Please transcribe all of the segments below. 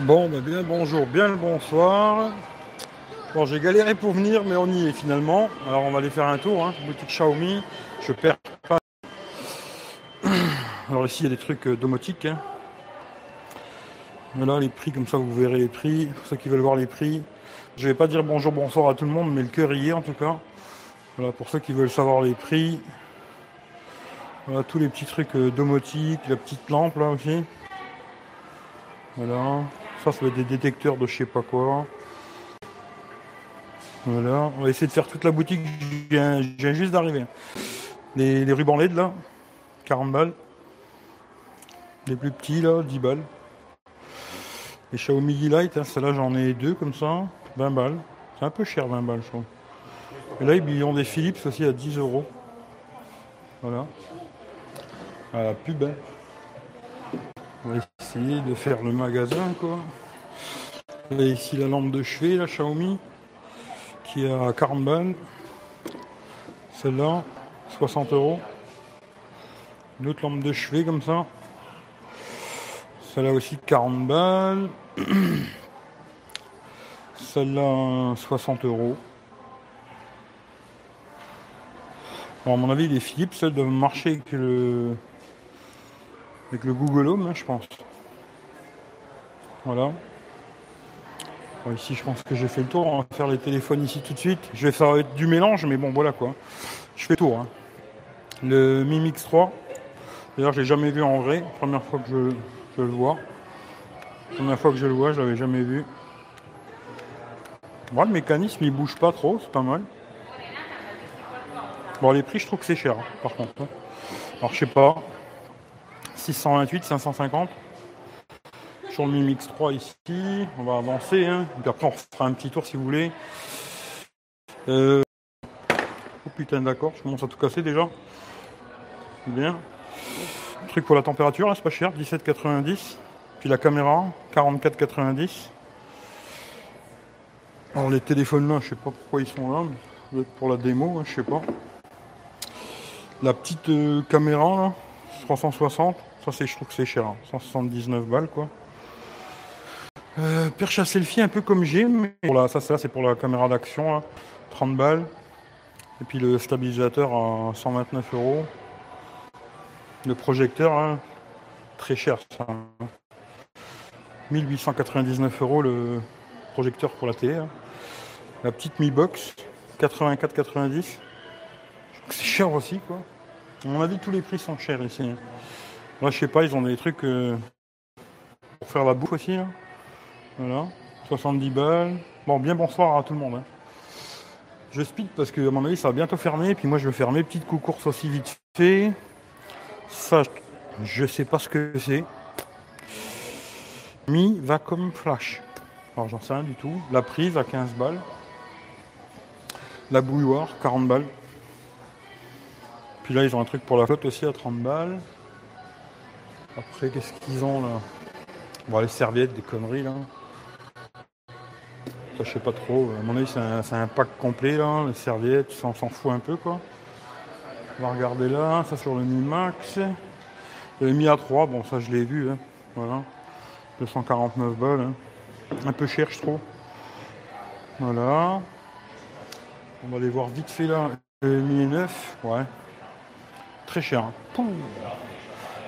Bon, bah bien bonjour, bien le bonsoir. Bon, j'ai galéré pour venir, mais on y est finalement. Alors, on va aller faire un tour, hein, boutique Xiaomi. Je perds pas. Alors ici, il y a des trucs euh, domotiques. Hein. Voilà les prix, comme ça vous verrez les prix. Pour ceux qui veulent voir les prix. Je vais pas dire bonjour, bonsoir à tout le monde, mais le cœur y est en tout cas. Voilà, pour ceux qui veulent savoir les prix. Voilà, tous les petits trucs euh, domotiques, la petite lampe là aussi. Voilà. Ça, va être des détecteurs de je sais pas quoi. Voilà. On va essayer de faire toute la boutique. Viens juste d'arriver. Les, rubans LED là, 40 balles. Les plus petits là, 10 balles. Les Xiaomi Light, hein, celle-là j'en ai deux comme ça, 20 balles. C'est un peu cher 20 balles je trouve. Et là ils ont des Philips aussi à 10 euros. Voilà. À la pub. hein. On va essayer de faire le magasin quoi. Et ici la lampe de chevet, la Xiaomi, qui est à 40 balles. Celle-là, 60 euros. Une autre lampe de chevet comme ça. Celle-là aussi 40 balles. Celle-là 60 euros. Bon, à mon avis, les Philips, celles doivent marcher avec le, avec le Google Home, hein, je pense. Voilà. Ici, je pense que j'ai fait le tour. On va faire les téléphones ici tout de suite. Je vais faire du mélange, mais bon, voilà quoi. Je fais le tour. hein. Le Mi Mix 3. D'ailleurs, je l'ai jamais vu en vrai. Première fois que je, le vois. Première fois que je le vois, je l'avais jamais vu. Bon, le mécanisme, il bouge pas trop, c'est pas mal. Bon, les prix, je trouve que c'est cher, hein, par contre. Alors, je sais pas. 628, 550. Sur le Mi Mix 3 ici. On va avancer. Hein. Après, on fera un petit tour si vous voulez. Euh... Oh putain, d'accord. Je commence à tout casser déjà. Bien. Truc pour la température, là, c'est pas cher. 17,90. Puis la caméra, 44,90. Alors les téléphones là, je sais pas pourquoi ils sont là. pour la démo, hein, je sais pas. La petite euh, caméra là, 360. Ça c'est, je trouve que c'est cher. hein, 179 balles quoi. Euh, perche à selfie un peu comme j'ai, mais pour la, ça, ça c'est pour la caméra d'action, là, 30 balles. Et puis le stabilisateur à 129 euros. Le projecteur, hein, très cher ça. hein. 1899 euros le projecteur pour la télé. hein. La petite Mi Box, 84,90. C'est cher aussi quoi. À mon avis tous les prix sont chers ici. Moi je sais pas, ils ont des trucs euh, pour faire la bouffe aussi. là. Voilà, 70 balles. Bon, bien bonsoir à tout le monde. hein. Je speed parce que à mon avis ça va bientôt fermer. Et puis moi je vais faire mes petites courses aussi vite fait. Ça, je sais pas ce que c'est. Mi Vacom Flash. Alors j'en sais rien du tout. La prise à 15 balles. La bouilloire, 40 balles. Puis là ils ont un truc pour la flotte aussi à 30 balles. Après qu'est-ce qu'ils ont là? Bon les serviettes, des conneries là. Ça, je sais pas trop. À mon avis, c'est un, pack complet, là. Les serviettes, ça, on s'en fout un peu, quoi. On va regarder là. Ça, sur le Mi Max. Le Mi A3, bon, ça, je l'ai vu, hein. Voilà. 249 balles. hein. Un peu cher, je trouve. Voilà. On va aller voir vite fait, là. Le Mi 9, ouais. Très cher. hein.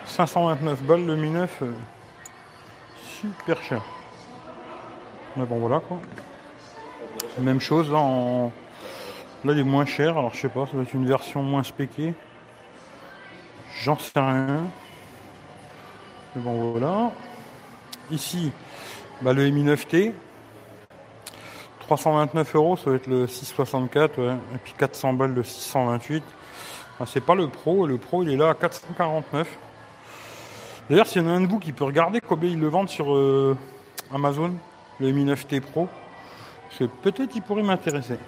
Pouh. 529 balles, le Mi 9. euh, super cher. Mais bon, voilà, quoi. Même chose là en. Là il est moins cher, alors je sais pas, ça doit être une version moins spéquée. J'en sais rien. Mais bon voilà. Ici, bah, le Mi 9T. 329 euros, ça va être le 664, ouais. Et puis 400 balles le 628. Ah, c'est pas le pro, le pro il est là à 449. D'ailleurs, s'il y en a un de vous qui peut regarder combien ils le vendent sur euh, Amazon, le Mi 9T Pro, peut-être il pourrait m'intéresser.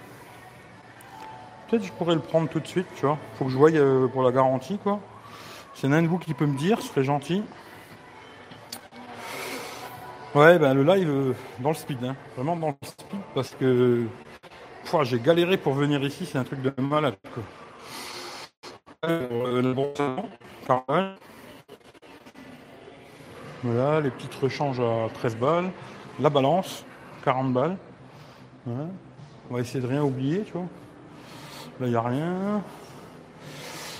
Peut-être je pourrais le prendre tout de suite, tu vois. Faut que je voie euh, pour la garantie, quoi. S'il y en a un de vous qui peut me dire, ce serait gentil. Ouais, ben le live euh, dans le speed, hein. vraiment dans le speed, parce que j'ai galéré pour venir ici, c'est un truc de malade. Quoi. Bon. Voilà, les petites rechanges à 13 balles. La balance, 40 balles. On va essayer de rien oublier, tu vois. Là, il n'y a rien.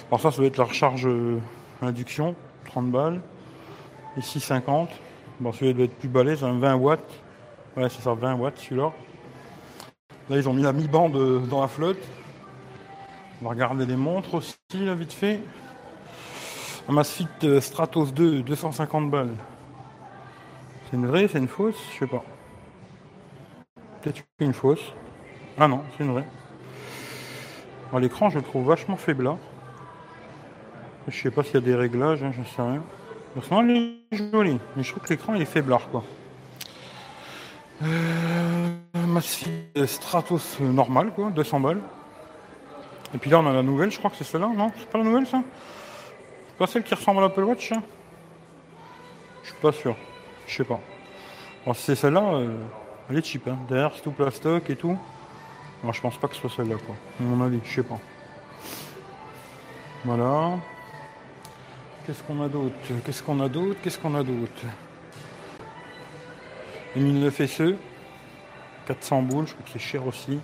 Alors ça, ça doit être la recharge euh, induction, 30 balles. Ici, 50. Bon, celui-là doit être plus balèze, un 20 watts. Ouais, c'est ça, 20 watts, celui-là. Là, ils ont mis la mi-bande euh, dans la flotte. On va regarder les montres aussi, là, vite fait. Un Masfit euh, Stratos 2, 250 balles. C'est une vraie, c'est une fausse Je sais pas. Peut-être une fausse. Ah non, c'est une vraie. L'écran, je le trouve vachement faible Je sais pas s'il y a des réglages, hein, je sais rien. Personnellement, il est joli, mais je trouve que l'écran il est faiblard quoi. Euh, Stratos normal quoi, 200 balles. Et puis là on a la nouvelle, je crois que c'est celle-là, non? C'est pas la nouvelle ça? Pas celle qui ressemble à l'Apple Watch hein? Je suis pas sûr, je sais pas. Si c'est celle-là, euh, elle est cheap, hein. derrière c'est tout plastoc et tout. Moi, je pense pas que ce soit celle-là, quoi. À mon avis, je sais pas. Voilà. Qu'est-ce qu'on a d'autre? Qu'est-ce qu'on a d'autre? Qu'est-ce qu'on a d'autre? 1009 SE. 400 boules, je crois que c'est cher aussi.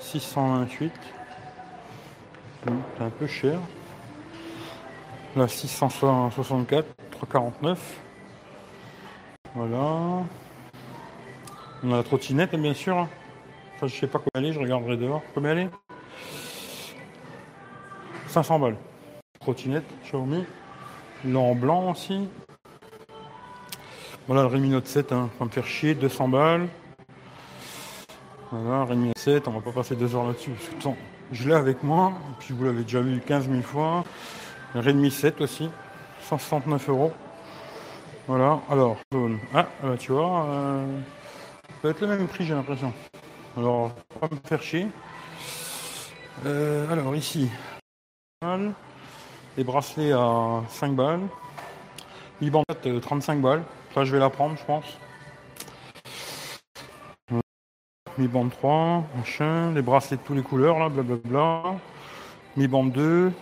628. C'est un peu cher. Là, 664, 349. Voilà. On a la trottinette, bien sûr. Enfin, je sais pas combien elle est, je regarderai dehors. Combien elle est? 500 balles. Trottinette, Xiaomi. Là en blanc aussi. Voilà le Redmi Note 7, hein. va me faire chier, 200 balles. Voilà, Redmi Note 7, on va pas passer deux heures là-dessus. Je l'ai avec moi, puis vous l'avez déjà vu 15 000 fois. Redmi 7 aussi, 169 euros. Voilà, alors, ah, bah, tu vois, euh, ça va être le même prix, j'ai l'impression. Alors, pas me faire chier. Euh, alors, ici, les bracelets à 5 balles. Mi bande 35 balles. Ça, je vais la prendre, je pense. Mi bande 3, machin. Les bracelets de toutes les couleurs, là, blablabla. Mi bande 2.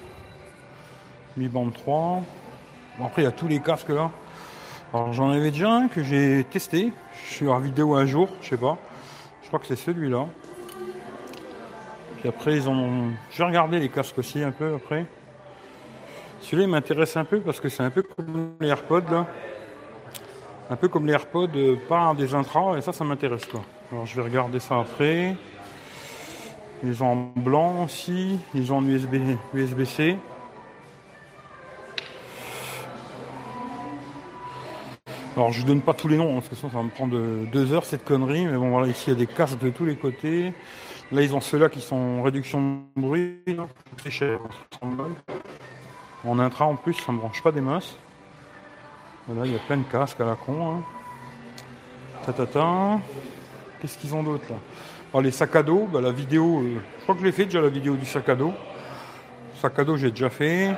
Mi bande 3. après, il y a tous les casques là. Alors, j'en avais déjà un que j'ai testé. Je suis en vidéo un jour, je sais pas. Je crois que c'est celui-là. Puis après, ils ont. Je vais regarder les casques aussi un peu après. Celui-là, il m'intéresse un peu parce que c'est un peu comme les AirPods là. Un peu comme les AirPods, euh, pas des intras, et ça, ça m'intéresse quoi. Alors je vais regarder ça après. Ils ont en blanc aussi, ils ont en USB, USB-C. Alors je donne pas tous les noms, hein, parce que ça, va me prendre deux heures cette connerie, mais bon voilà, ici il y a des casques de tous les côtés. Là ils ont ceux-là qui sont réduction de bruit, c'est cher, En intra en plus, ça me branche pas des masses. Voilà, il y a plein de casques à la con. Hein. Ta, Qu'est-ce qu'ils ont d'autre là? Alors les sacs à dos, bah, la vidéo, euh, je crois que je l'ai fait déjà la vidéo du sac à dos. Sac à dos j'ai déjà fait.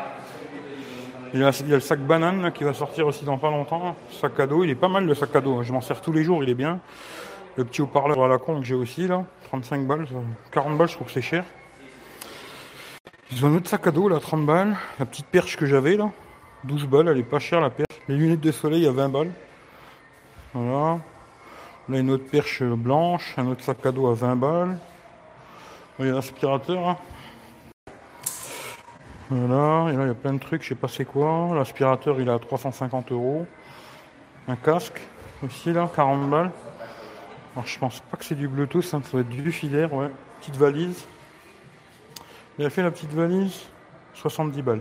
Il y, a, le sac banane qui va sortir aussi dans pas longtemps. Sac à dos, il est pas mal le sac à dos. Je m'en sers tous les jours, il est bien. Le petit haut-parleur à la con que j'ai aussi là, 35 balles, 40 balles, je trouve que c'est cher. Ils ont un autre sac à dos là, 30 balles. La petite perche que j'avais là, 12 balles, elle est pas chère la perche. Les lunettes de soleil à 20 balles. Voilà. Là une autre perche blanche, un autre sac à dos à 20 balles. Il y a l'aspirateur. Hein. Voilà, et là il y a plein de trucs, je sais pas c'est quoi. L'aspirateur il est à 350 euros. Un casque aussi là, 40 balles. Alors je pense pas que c'est du Bluetooth, ça doit être du filaire, ouais. Petite valise. Il a fait la petite valise, 70 balles.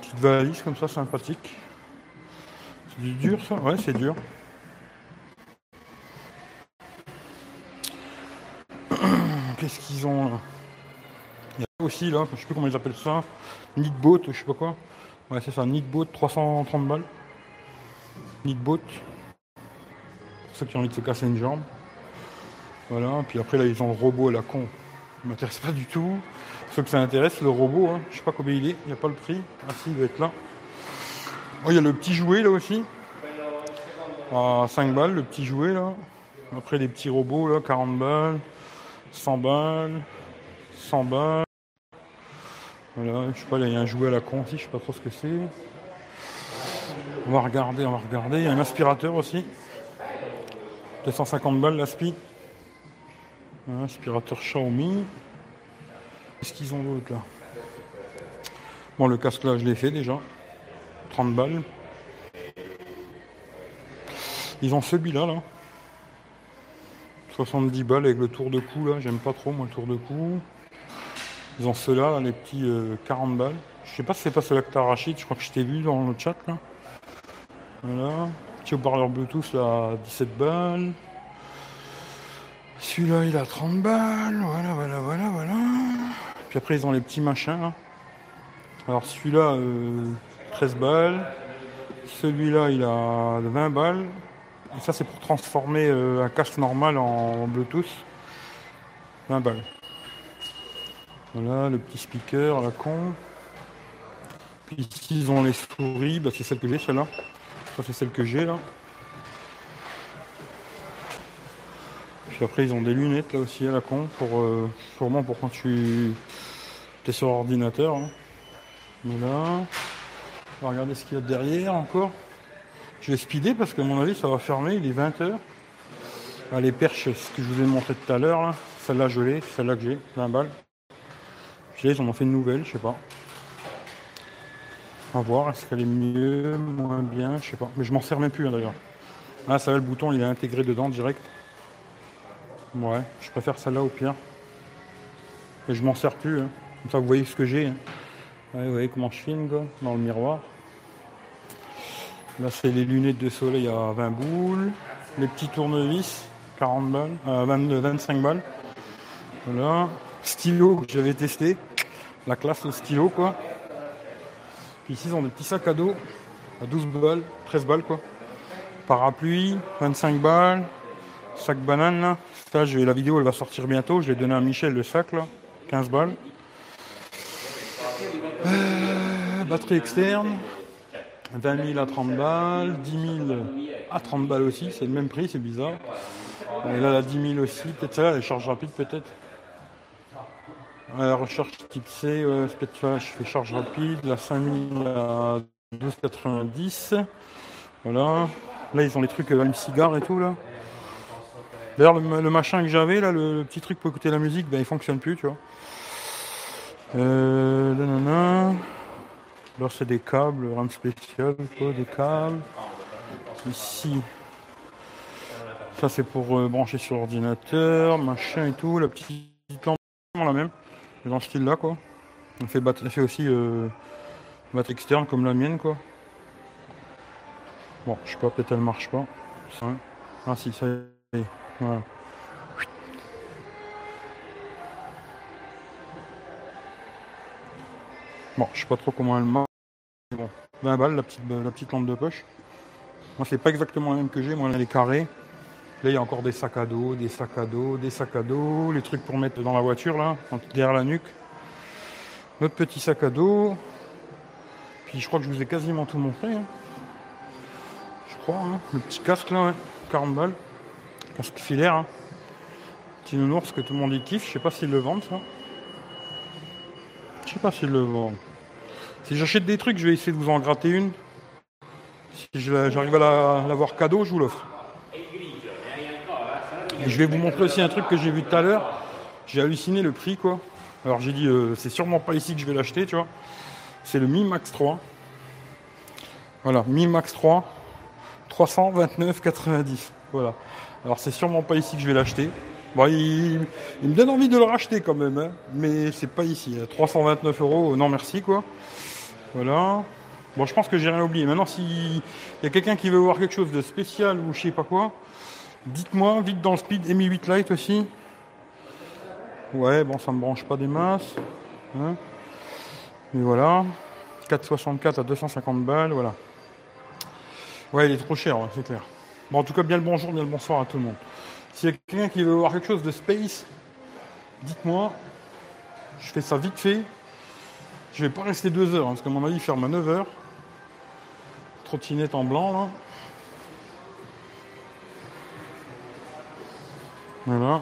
Petite valise comme ça, sympathique. C'est du dur ça? Ouais, c'est dur. Qu'est-ce qu'ils ont là? Aussi là, je sais plus comment ils appellent ça, Boat, je sais pas quoi. Ouais c'est ça, Boat, 330 balles. Boat. Pour ceux qui ont envie de se casser une jambe. Voilà, puis après là ils ont le robot à la con. Il m'intéresse pas du tout. Ceux que ça intéresse, le robot, hein. je sais pas combien il est, il n'y a pas le prix. Ah si, il doit être là. Oh, il y a le petit jouet là aussi. À 5 balles, le petit jouet là. Après les petits robots là, 40 balles, 100 balles, 100 balles. Voilà, je sais pas, il y a un jouet à la con aussi, je sais pas trop ce que c'est. On va regarder, on va regarder. Il y a un aspirateur aussi. 250 balles l'aspi. Un aspirateur Xiaomi. Qu'est-ce qu'ils ont d'autre là? Bon, le casque là, je l'ai fait déjà. 30 balles. Ils ont celui-là, là. 70 balles avec le tour de cou, là. J'aime pas trop, moi, le tour de cou. Ils ont ceux-là, les petits 40 euh, balles. Je sais pas si c'est pas ceux-là que t'as arraché. Je crois que je t'ai vu dans le chat, là. Voilà. Petit haut-parleur Bluetooth, là, 17 balles. Celui-là, il a 30 balles. Voilà, voilà, voilà, voilà. Puis après, ils ont les petits machins, là. Alors celui-là, 13 euh, balles. Celui-là, il a 20 balles. Et ça, c'est pour transformer euh, un casque normal en Bluetooth. 20 balles. Voilà, le petit speaker, la con. Puis ici, ils ont les souris. Bah, c'est celle que j'ai, celle-là. Ça, c'est celle que j'ai, là. Puis après, ils ont des lunettes, là aussi, à la con. Pour, euh, sûrement pour quand tu es sur ordinateur. Hein. Voilà. On va regarder ce qu'il y a derrière encore. Je vais speeder parce qu'à mon avis ça va fermer, il est 20h. Ah, les perches, ce que je vous ai montré tout à l'heure, celle-là je l'ai, celle-là que j'ai, 20 balles. J'ai, ils en fait une nouvelle, je sais pas. On va voir, est-ce qu'elle est mieux, moins bien, je sais pas. Mais je m'en sers même plus hein, d'ailleurs. Ah ça va, le bouton il est intégré dedans direct. Ouais, je préfère celle-là au pire. Et je m'en sers plus. Hein. Comme ça vous voyez ce que j'ai. Hein. vous voyez comment je filme dans le miroir. Là, c'est les lunettes de soleil à 20 boules. Les petits tournevis, 40 balles, 25 euh, balles. Voilà. Stylo que j'avais testé. La classe au stylo, quoi. ici, ils ont des petits sacs à dos à 12 balles, 13 balles, quoi. Parapluie, 25 balles. Sac banane, là. La vidéo, elle va sortir bientôt. Je l'ai donné à Michel, le sac, là. 15 balles. Euh, batterie externe. 20 000 à 30 balles, 10 000 à 30 balles aussi, c'est le même prix, c'est bizarre. Et là, la 10 000 aussi, peut-être ça, les charges rapides peut-être. La recharge type C, je fais charge rapide, la 5 000 à 12,90. Voilà. Là, ils ont les trucs, euh, le cigare et tout, là. D'ailleurs, le, machin que j'avais, là, le, petit truc pour écouter la musique, ben, il fonctionne plus, tu vois. Euh, Là, c'est des câbles, RAM spécial, des câbles. Ici, ça c'est pour euh, brancher sur l'ordinateur, machin et tout. La petite lampe, la même, dans ce style-là, quoi. On fait, fait aussi euh, batterie externe comme la mienne, quoi. Bon, je sais pas, peut-être elle marche pas. Ah si, ça y est. Bon, je sais pas trop comment elle marche. Bon, 20 balles la petite, la petite lampe de poche. Moi, c'est pas exactement la même que j'ai. Moi, elle est carrée. Là, il y a encore des sacs à dos, des sacs à dos, des sacs à dos, les trucs pour mettre dans la voiture, là, derrière la nuque. Notre petit sac à dos. Puis, je crois que je vous ai quasiment tout montré. Hein. Je crois, hein. Le petit casque, là, 40 balles. Casque filaire. Hein. Petit nounours que tout le monde y kiffe. Je sais pas s'ils le vendent, ça. Je sais pas s'ils le vendent. Si j'achète des trucs, je vais essayer de vous en gratter une. Si j'arrive à l'avoir cadeau, je vous l'offre. Je vais vous montrer aussi un truc que j'ai vu tout à l'heure. J'ai halluciné le prix, quoi. Alors j'ai dit, euh, c'est sûrement pas ici que je vais l'acheter, tu vois. C'est le Mi Max 3. Voilà, Mi Max 3, 329,90. Voilà. Alors c'est sûrement pas ici que je vais l'acheter. Bon, il, me donne envie de le racheter quand même, hein. mais c'est pas ici. 329 euros, non merci quoi. Voilà. Bon, je pense que j'ai rien oublié. Maintenant, s'il y a quelqu'un qui veut voir quelque chose de spécial ou je sais pas quoi, dites-moi, vite dans le speed, Mi 8 Lite aussi. Ouais, bon, ça me branche pas des masses. Hein. Mais voilà. 4,64 à 250 balles, voilà. Ouais, il est trop cher, c'est clair. Bon, en tout cas, bien le bonjour, bien le bonsoir à tout le monde. S'il y a quelqu'un qui veut voir quelque chose de space, dites-moi. Je fais ça vite fait. Je vais pas rester deux heures, hein, parce qu'à mon avis, ferme à 9 heures. Trottinette en blanc, là. Voilà.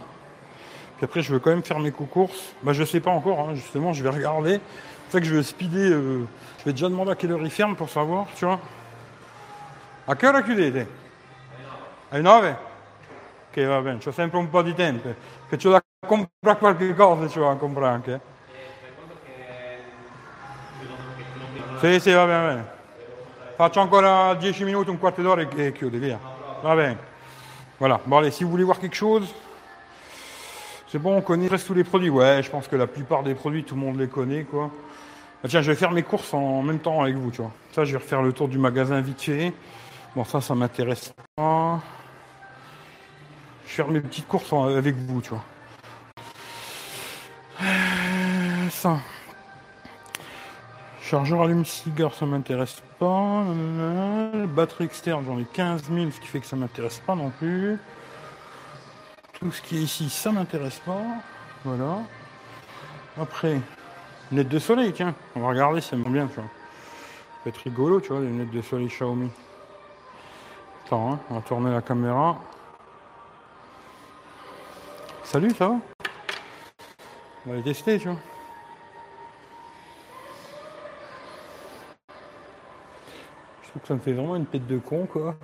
Puis après, je veux quand même faire mes courses. Bah, je sais pas encore, hein, justement, je vais regarder. C'est ça que je vais speeder. Euh, je vais déjà demander à quelle heure il ferme pour savoir, tu vois. A che ora chiudete? Alle 9? Che va bene, c'ho sempre un po' di tempo. Che c'ho da comprare qualche cosa, c'ho da comprare anche. Sì, sì, va bene, va bene. Faccio ancora 10 minuti, un quarto d'ora et chiude, via. Va bene. Voilà. Bon, allez, si vous voulez voir quelque chose, c'est bon, on connaît presque tous les produits. Ouais, je pense que la plupart des produits, tout le monde les connaît, quoi. Ah, tiens, je vais faire mes courses en même temps avec vous, tu vois. Ça, je vais refaire le tour du magasin vite fait. Bon, ça, ça m'intéresse pas. Je vais faire mes petites courses avec vous, tu vois. Euh, ça. Chargeur allume-cigare, ça m'intéresse pas. Batterie externe, j'en ai 15 000, ce qui fait que ça m'intéresse pas non plus. Tout ce qui est ici, ça m'intéresse pas. Voilà. Après, lunettes de soleil, tiens. On va regarder, ça me bien, tu vois. Ça peut être rigolo, tu vois, les lunettes de soleil Xiaomi. Attends, hein, on va tourner la caméra. Salut, ça va? On va les tester, tu vois. Je trouve que ça me fait vraiment une tête de con, quoi.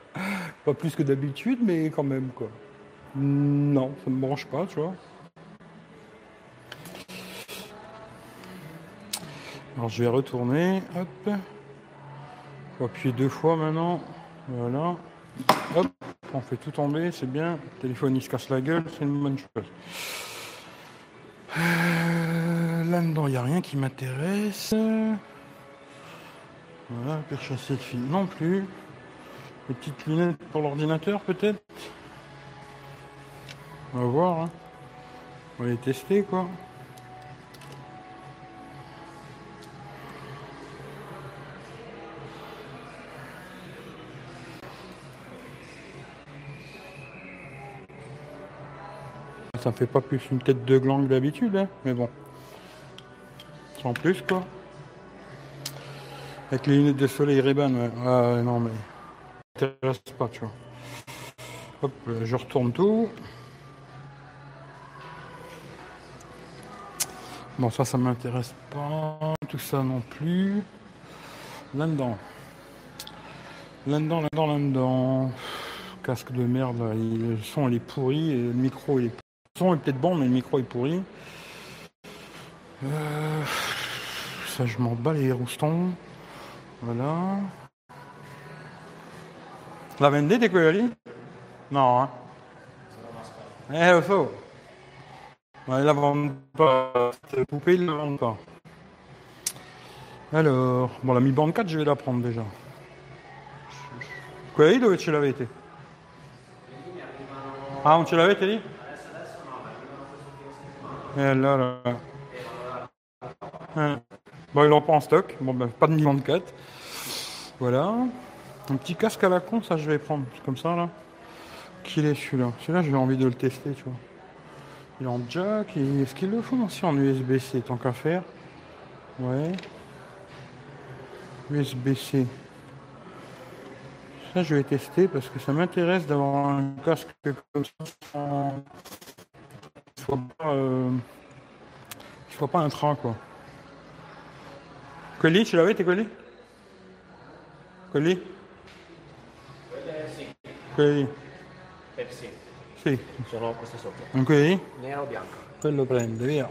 Pas plus que d'habitude, mais quand même, quoi. Non, ça me branche pas, tu vois. Alors je vais retourner, hop. Faut appuyer deux fois maintenant. Voilà. Hop, on fait tout tomber, c'est bien. Le téléphone il se casse la gueule, c'est une bonne chose. Euh, Là-dedans, il n'y a rien qui m'intéresse. Voilà, perche à de fil non plus. Les petites lunettes pour l'ordinateur peut-être? On va voir. Hein. On va les tester quoi. Ça fait pas plus une tête de gland d'habitude, hein, mais bon. Sans plus quoi. Avec les lunettes de soleil Ray-Ban, ouais. Ah non mais. Ça pas, tu vois. Hop, je retourne tout. Bon, ça, ça m'intéresse pas. Tout ça non plus. Là-dedans. Là-dedans, là-dedans, là-dedans. Casque de merde, le son il est pourri, le micro il est. Le son est peut-être bon, mais le micro est pourri. Euh, ça, je m'en bats les roustons. Voilà. La vendete quelli? No, hein? Eh, lo so. Ma ils la vendent pas. Cette poupée, ils la vendent pas. Alors, bon, la Mi Band 4, je vais la prendre déjà. Quelli dove ce l'avete? Ah, non ce l'avete lì? Et allora... Eh. Bon, ils l'ont pas en stock. Bon, ben, pas de Mi Band 4. Voilà. Un petit casque à la con, ça je vais prendre. Comme ça, là. Qu'il est celui-là Celui-là, j'ai envie de le tester, tu vois. Il est en jack. Est-ce qu'ils le font aussi en USB-C, tant qu'à faire? Ouais. USB-C. Ça, je vais tester parce que ça m'intéresse d'avoir un casque comme ça sans... soit pas, euh... soit pas un train, quoi. Quelli, tu l'avais, tes quelli Quelli Quelli Pepsi. Sì. Sono queste sopra. O bianco? Quello prende, via.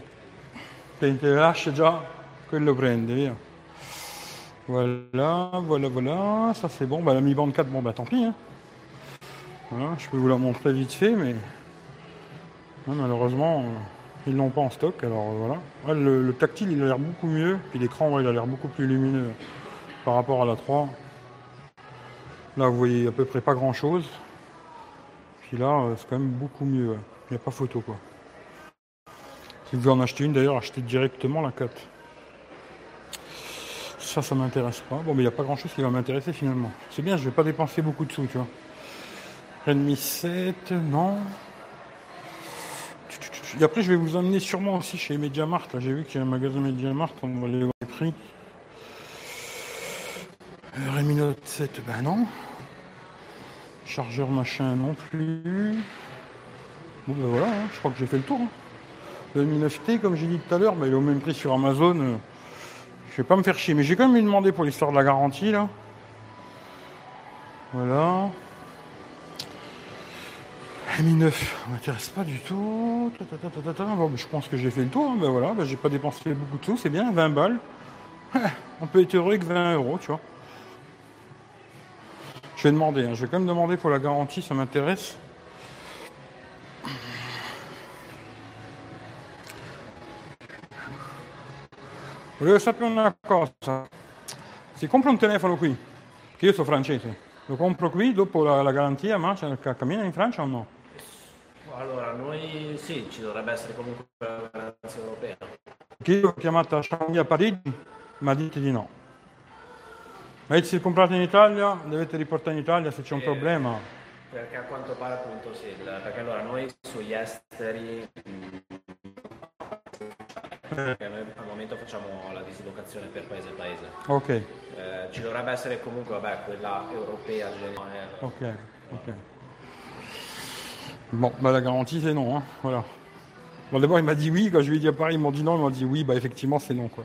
Te te lascia già, quello prende, via. Voilà, voilà, voilà. Ça c'est bon. Bah, la Mi Band 4, bon bah tant pis. Hein. Voilà, je peux vous la montrer vite fait, mais hein, malheureusement, euh, ils l'ont pas en stock. Alors euh, voilà. Ouais, le, le tactile, il a l'air beaucoup mieux. Puis l'écran, ouais, il a l'air beaucoup plus lumineux par rapport à la 3. Là, vous voyez à peu près pas grand chose. Là, euh, c'est quand même beaucoup mieux. Il n'y a pas photo quoi. Si vous en acheter une, d'ailleurs, achetez directement la 4. Ça, ça m'intéresse pas. Bon, mais il n'y a pas grand chose qui va m'intéresser finalement. C'est bien, je vais pas dépenser beaucoup de sous, tu vois. Redmi 7, non. Et après, je vais vous emmener sûrement aussi chez Mediamart. Là, j'ai vu qu'il y a un magasin Mediamart, on va aller voir les prix. Euh, Redmi Note 7, ben non. Chargeur machin non plus. Bon ben voilà, hein, je crois que j'ai fait le tour. hein. Le Mi 9T, comme j'ai dit tout à l'heure, ben, il est au même prix sur Amazon. euh, Je vais pas me faire chier, mais j'ai quand même lui demander pour l'histoire de la garantie là. Voilà. Mi 9, m'intéresse pas du tout. Bon, je pense que j'ai fait le tour. Ben voilà, ben j'ai pas dépensé beaucoup de sous, c'est bien, 20 balles. On peut être heureux avec 20 euros, tu vois. Je vais demander, hein. je vais quand même demander pour la garantie, ça m'intéresse. Volevo sapere una cosa. Si compra un telefono qui, che io sono francese, lo compro qui? Dopo la, la garantia, ma cammina in Francia o no? Allora, noi sì, ci dovrebbe essere comunque la garanzia europea. Che io ho chiamato a Xiaomi a Parigi, ma dite di no. Ma se comprate in Italia, dovete riportare in Italia se c'è un Eh, problema. Perché a quanto pare appunto sì, perché allora noi sugli esteri, perché noi al momento facciamo la dislocazione per paese paese. Ok, Eh, ci dovrebbe essere comunque, vabbè, quella europea generale. ok, ok. Bon, bah la garantie c'est non, hein. voilà. Bon d'abord il m'a dit oui, quand je lui ai dit à Paris, ils m'ont dit non, ils m'ont dit oui, bah effectivement c'est non quoi.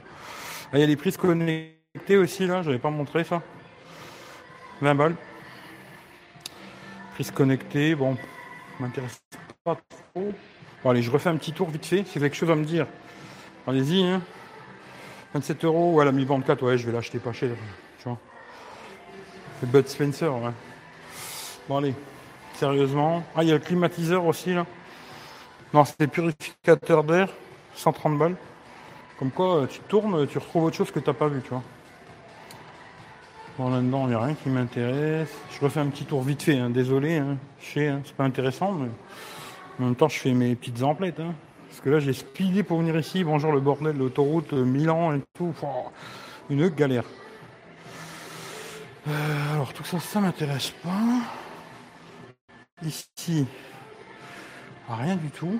Ah, Il y a les prises connectées aussi là, j'avais pas montré ça. 20 balles. Prise connectée, bon, m'intéresse pas trop. Bon allez, je refais un petit tour vite fait, c'est quelque chose à me dire. Allez-y, hein. 27 euros, ouais, la Mi Band 4, ouais, je vais l'acheter pas cher, tu vois. C'est Bud Spencer, ouais. Bon allez, sérieusement. Ah, il y a le climatiseur aussi là. Non, c'est purificateur d'air, 130 balles. Comme quoi, euh, tu tournes, tu retrouves autre chose que tu n'as pas vu, tu vois. Bon, là-dedans, il n'y a rien qui m'intéresse. Je refais un petit tour vite fait, hein, désolé. Hein. Je sais, hein, c'est pas intéressant, mais en même temps, je fais mes petites emplettes. hein. Parce que là, j'ai speedé pour venir ici. Bonjour le bordel, l'autoroute, euh, Milan et tout. Une galère. Euh, alors, tout ça, ça m'intéresse pas. Ici, rien du tout.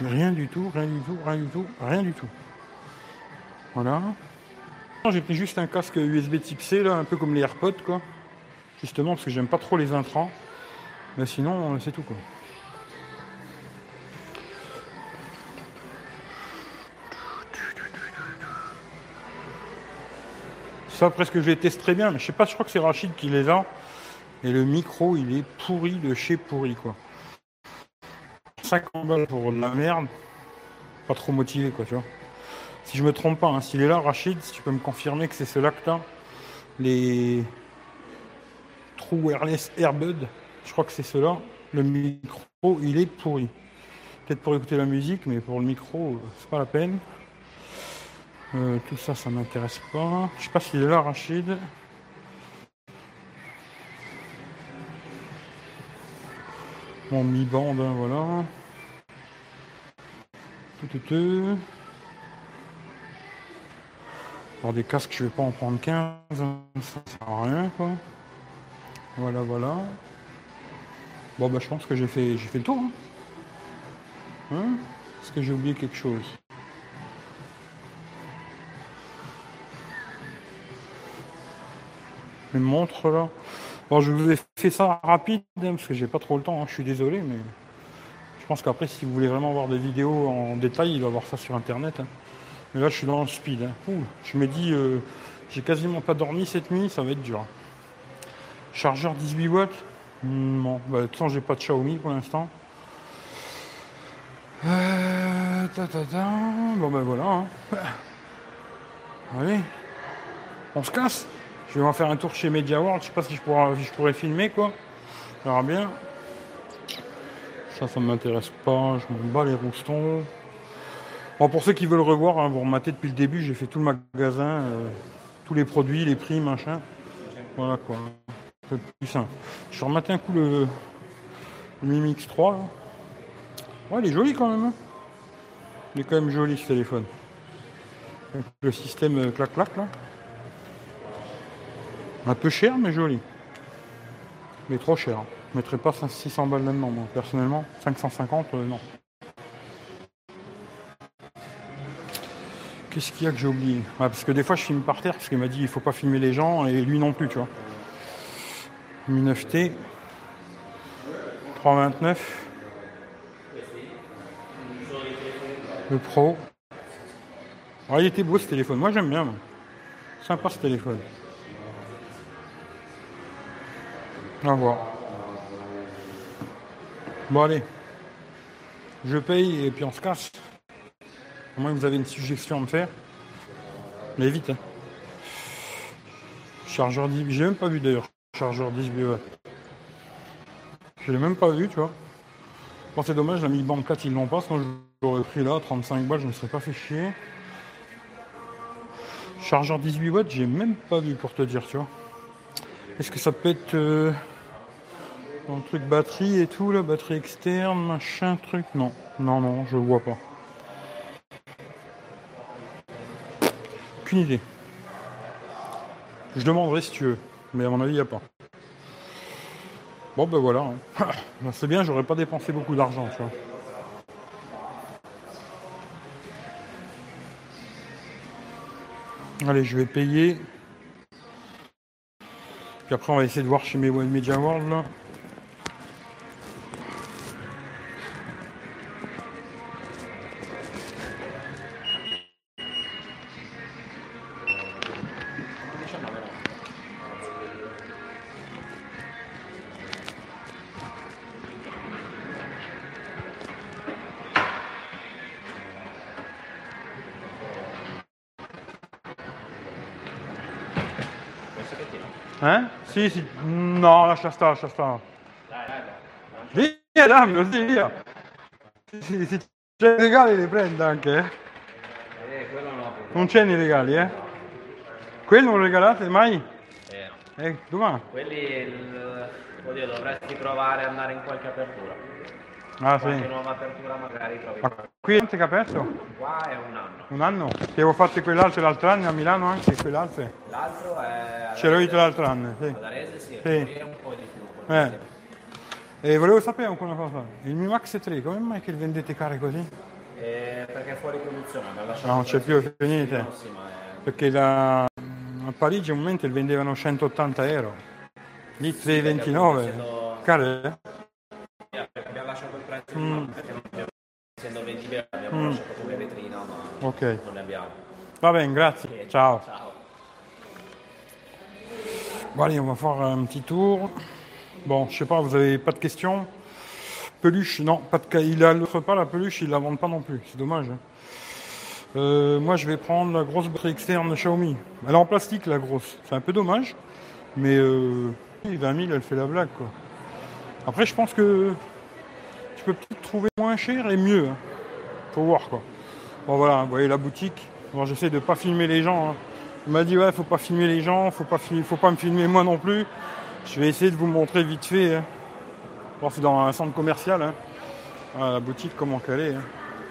Rien du tout, rien du tout, rien du tout, rien du tout. Voilà. J'ai pris juste un casque USB type C, là, un peu comme les AirPods, quoi. Justement, parce que j'aime pas trop les intrants. Mais sinon, euh, c'est tout, quoi. Ça, presque, je les teste très bien. Mais je sais pas, je crois que c'est Rachid qui les a. Et le micro, il est pourri de chez pourri, quoi. 50 balles pour de la merde. Pas trop motivé, quoi, tu vois. Si je me trompe pas, hein, s'il est là, Rachid, si tu peux me confirmer que c'est que t'as. Les True Wireless Airbud, je crois que c'est ceux-là. Le micro, il est pourri. Peut-être pour écouter la musique, mais pour le micro, euh, c'est pas la peine. Euh, tout ça, ça m'intéresse pas. Je sais pas s'il est là, Rachid. Mon mi-bande, hein, voilà. Tout, tout, tout. Alors des casques, je vais pas en prendre 15, hein, ça sert à rien, quoi. Voilà, voilà. Bon, bah, je pense que j'ai fait, j'ai fait le tour. Hein. Hein? Est-ce que j'ai oublié quelque chose? Une montre, là. Bon, je vous ai fait ça rapide, parce que j'ai pas trop le temps, je suis désolé, mais je pense qu'après, si vous voulez vraiment voir des vidéos en détail, il va y avoir ça sur Internet. Mais là, je suis dans le speed. hein. Ouh, je me dis, euh, j'ai quasiment pas dormi cette nuit, ça va être dur. Chargeur 18 watts? Hmm, Non, bah, de j'ai pas de Xiaomi pour l'instant. Euh, ta, ta. Bon, ben voilà. hein. Allez, on se casse. Je vais en faire un tour chez Media World. Je sais pas si je pourrais, je pourrais filmer, quoi. On verra bien. Ça, ça ne m'intéresse pas. Je m'en bats les roustons. Bon, pour ceux qui veulent revoir, hein, vous rematez depuis le début, j'ai fait tout le magasin, euh, tous les produits, les prix, machin. Voilà quoi. C'est plus simple. Je remater un coup le, le Mi Mix 3. là. Ouais, il est joli quand même. hein. Il est quand même joli ce téléphone. Le système euh, clac-clac là. Un peu cher, mais joli. Mais trop cher. Je mettrais pas 500 600 balles moi, personnellement. 550, euh, non. Qu'est-ce qu'il y a que j'ai oublié? Ouais, Parce que des fois, je filme par terre, parce qu'il m'a dit il faut pas filmer les gens, et lui non plus, tu vois. Mi 9T. 329. Le Pro. Ah, il était beau ce téléphone. Moi, j'aime bien. Sympa ce téléphone. À voir. Bon, allez. Je paye et puis on se casse. Au moins, vous avez une suggestion à me faire. Mais vite. Hein. Chargeur 10. J'ai même pas vu d'ailleurs. Chargeur 10 BE. Je l'ai même pas vu, tu vois. Bon, c'est dommage, la Mi Band 4, ils l'ont pas. Sinon, je l'aurais pris là, 35 balles, je me serais pas fait chier. Chargeur 18 watts, j'ai même pas vu pour te dire, tu vois. Est-ce que ça peut être euh, un truc batterie et tout, la batterie externe, machin, truc? Non, non, non, je vois pas. Aucune idée. Je demanderai si tu veux, mais à mon avis, il n'y a pas. Bon, ben voilà. Hein. C'est bien, j'aurais pas dépensé beaucoup d'argent, tu vois. Allez, je vais payer. Puis après, on va essayer de voir chez mes Media World là. Hein Sì, sì. No, lascia stare, lascia stare. Dai, dai, dai. Via, dammelo, sì, via. Sì, sì, c'è i regali li prende anche, eh. Eh, quello no. Non c'è nei regali, eh. Quello non lo regalate mai? Eh, no. Eh, domani. Quelli, il... oddio, dovresti provare ad andare in qualche apertura. Ah, Qualche sì. nuova apertura magari trovi. Ma qui è che ha aperto? Qua è un anno. Un anno? Che avevo fatto quell'altro l'altro anno a Milano anche, quell'altro. L'altro è... Ce l'ho visto l'altro anno, sì. Ad Arese sì, Sì. un po' di più. Eh. E volevo sapere una cosa. Il Mi Max 3, come mai che il vendete caro così? Eh, perché è fuori produzione, No, non c'è più, è Sì, finita. no, sì, ma è- Perché la- a Parigi un momento li vendevano 180 euro. Lì 3,29. essendo- Caro, Mm. essendo 20 bene abbiamo Mm. lasciato come vetrina, ma Ok. non ne abbiamo. Va bene, grazie. Ciao. Ciao. Bon allez, on va faire un petit tour. Bon, je sais pas, vous avez pas de questions? Peluche, non, pas de ca- il a l'autre pas la peluche, ils la vendent pas non plus, c'est dommage. hein. Euh, moi je vais prendre la grosse batterie externe Xiaomi. Elle est en plastique la grosse, c'est un peu dommage, mais euh, 20 000 elle fait la blague quoi. Après je pense que peut-être trouver moins cher et mieux. hein. Faut voir quoi. Bon voilà, vous voyez la boutique. Bon, j'essaie de pas filmer les gens. hein. Il m'a dit ouais, faut pas filmer les gens, faut pas faut pas me filmer moi non plus. Je vais essayer de vous montrer vite fait. hein. Bon, c'est dans un centre commercial. hein. La boutique comment qu'elle est. hein.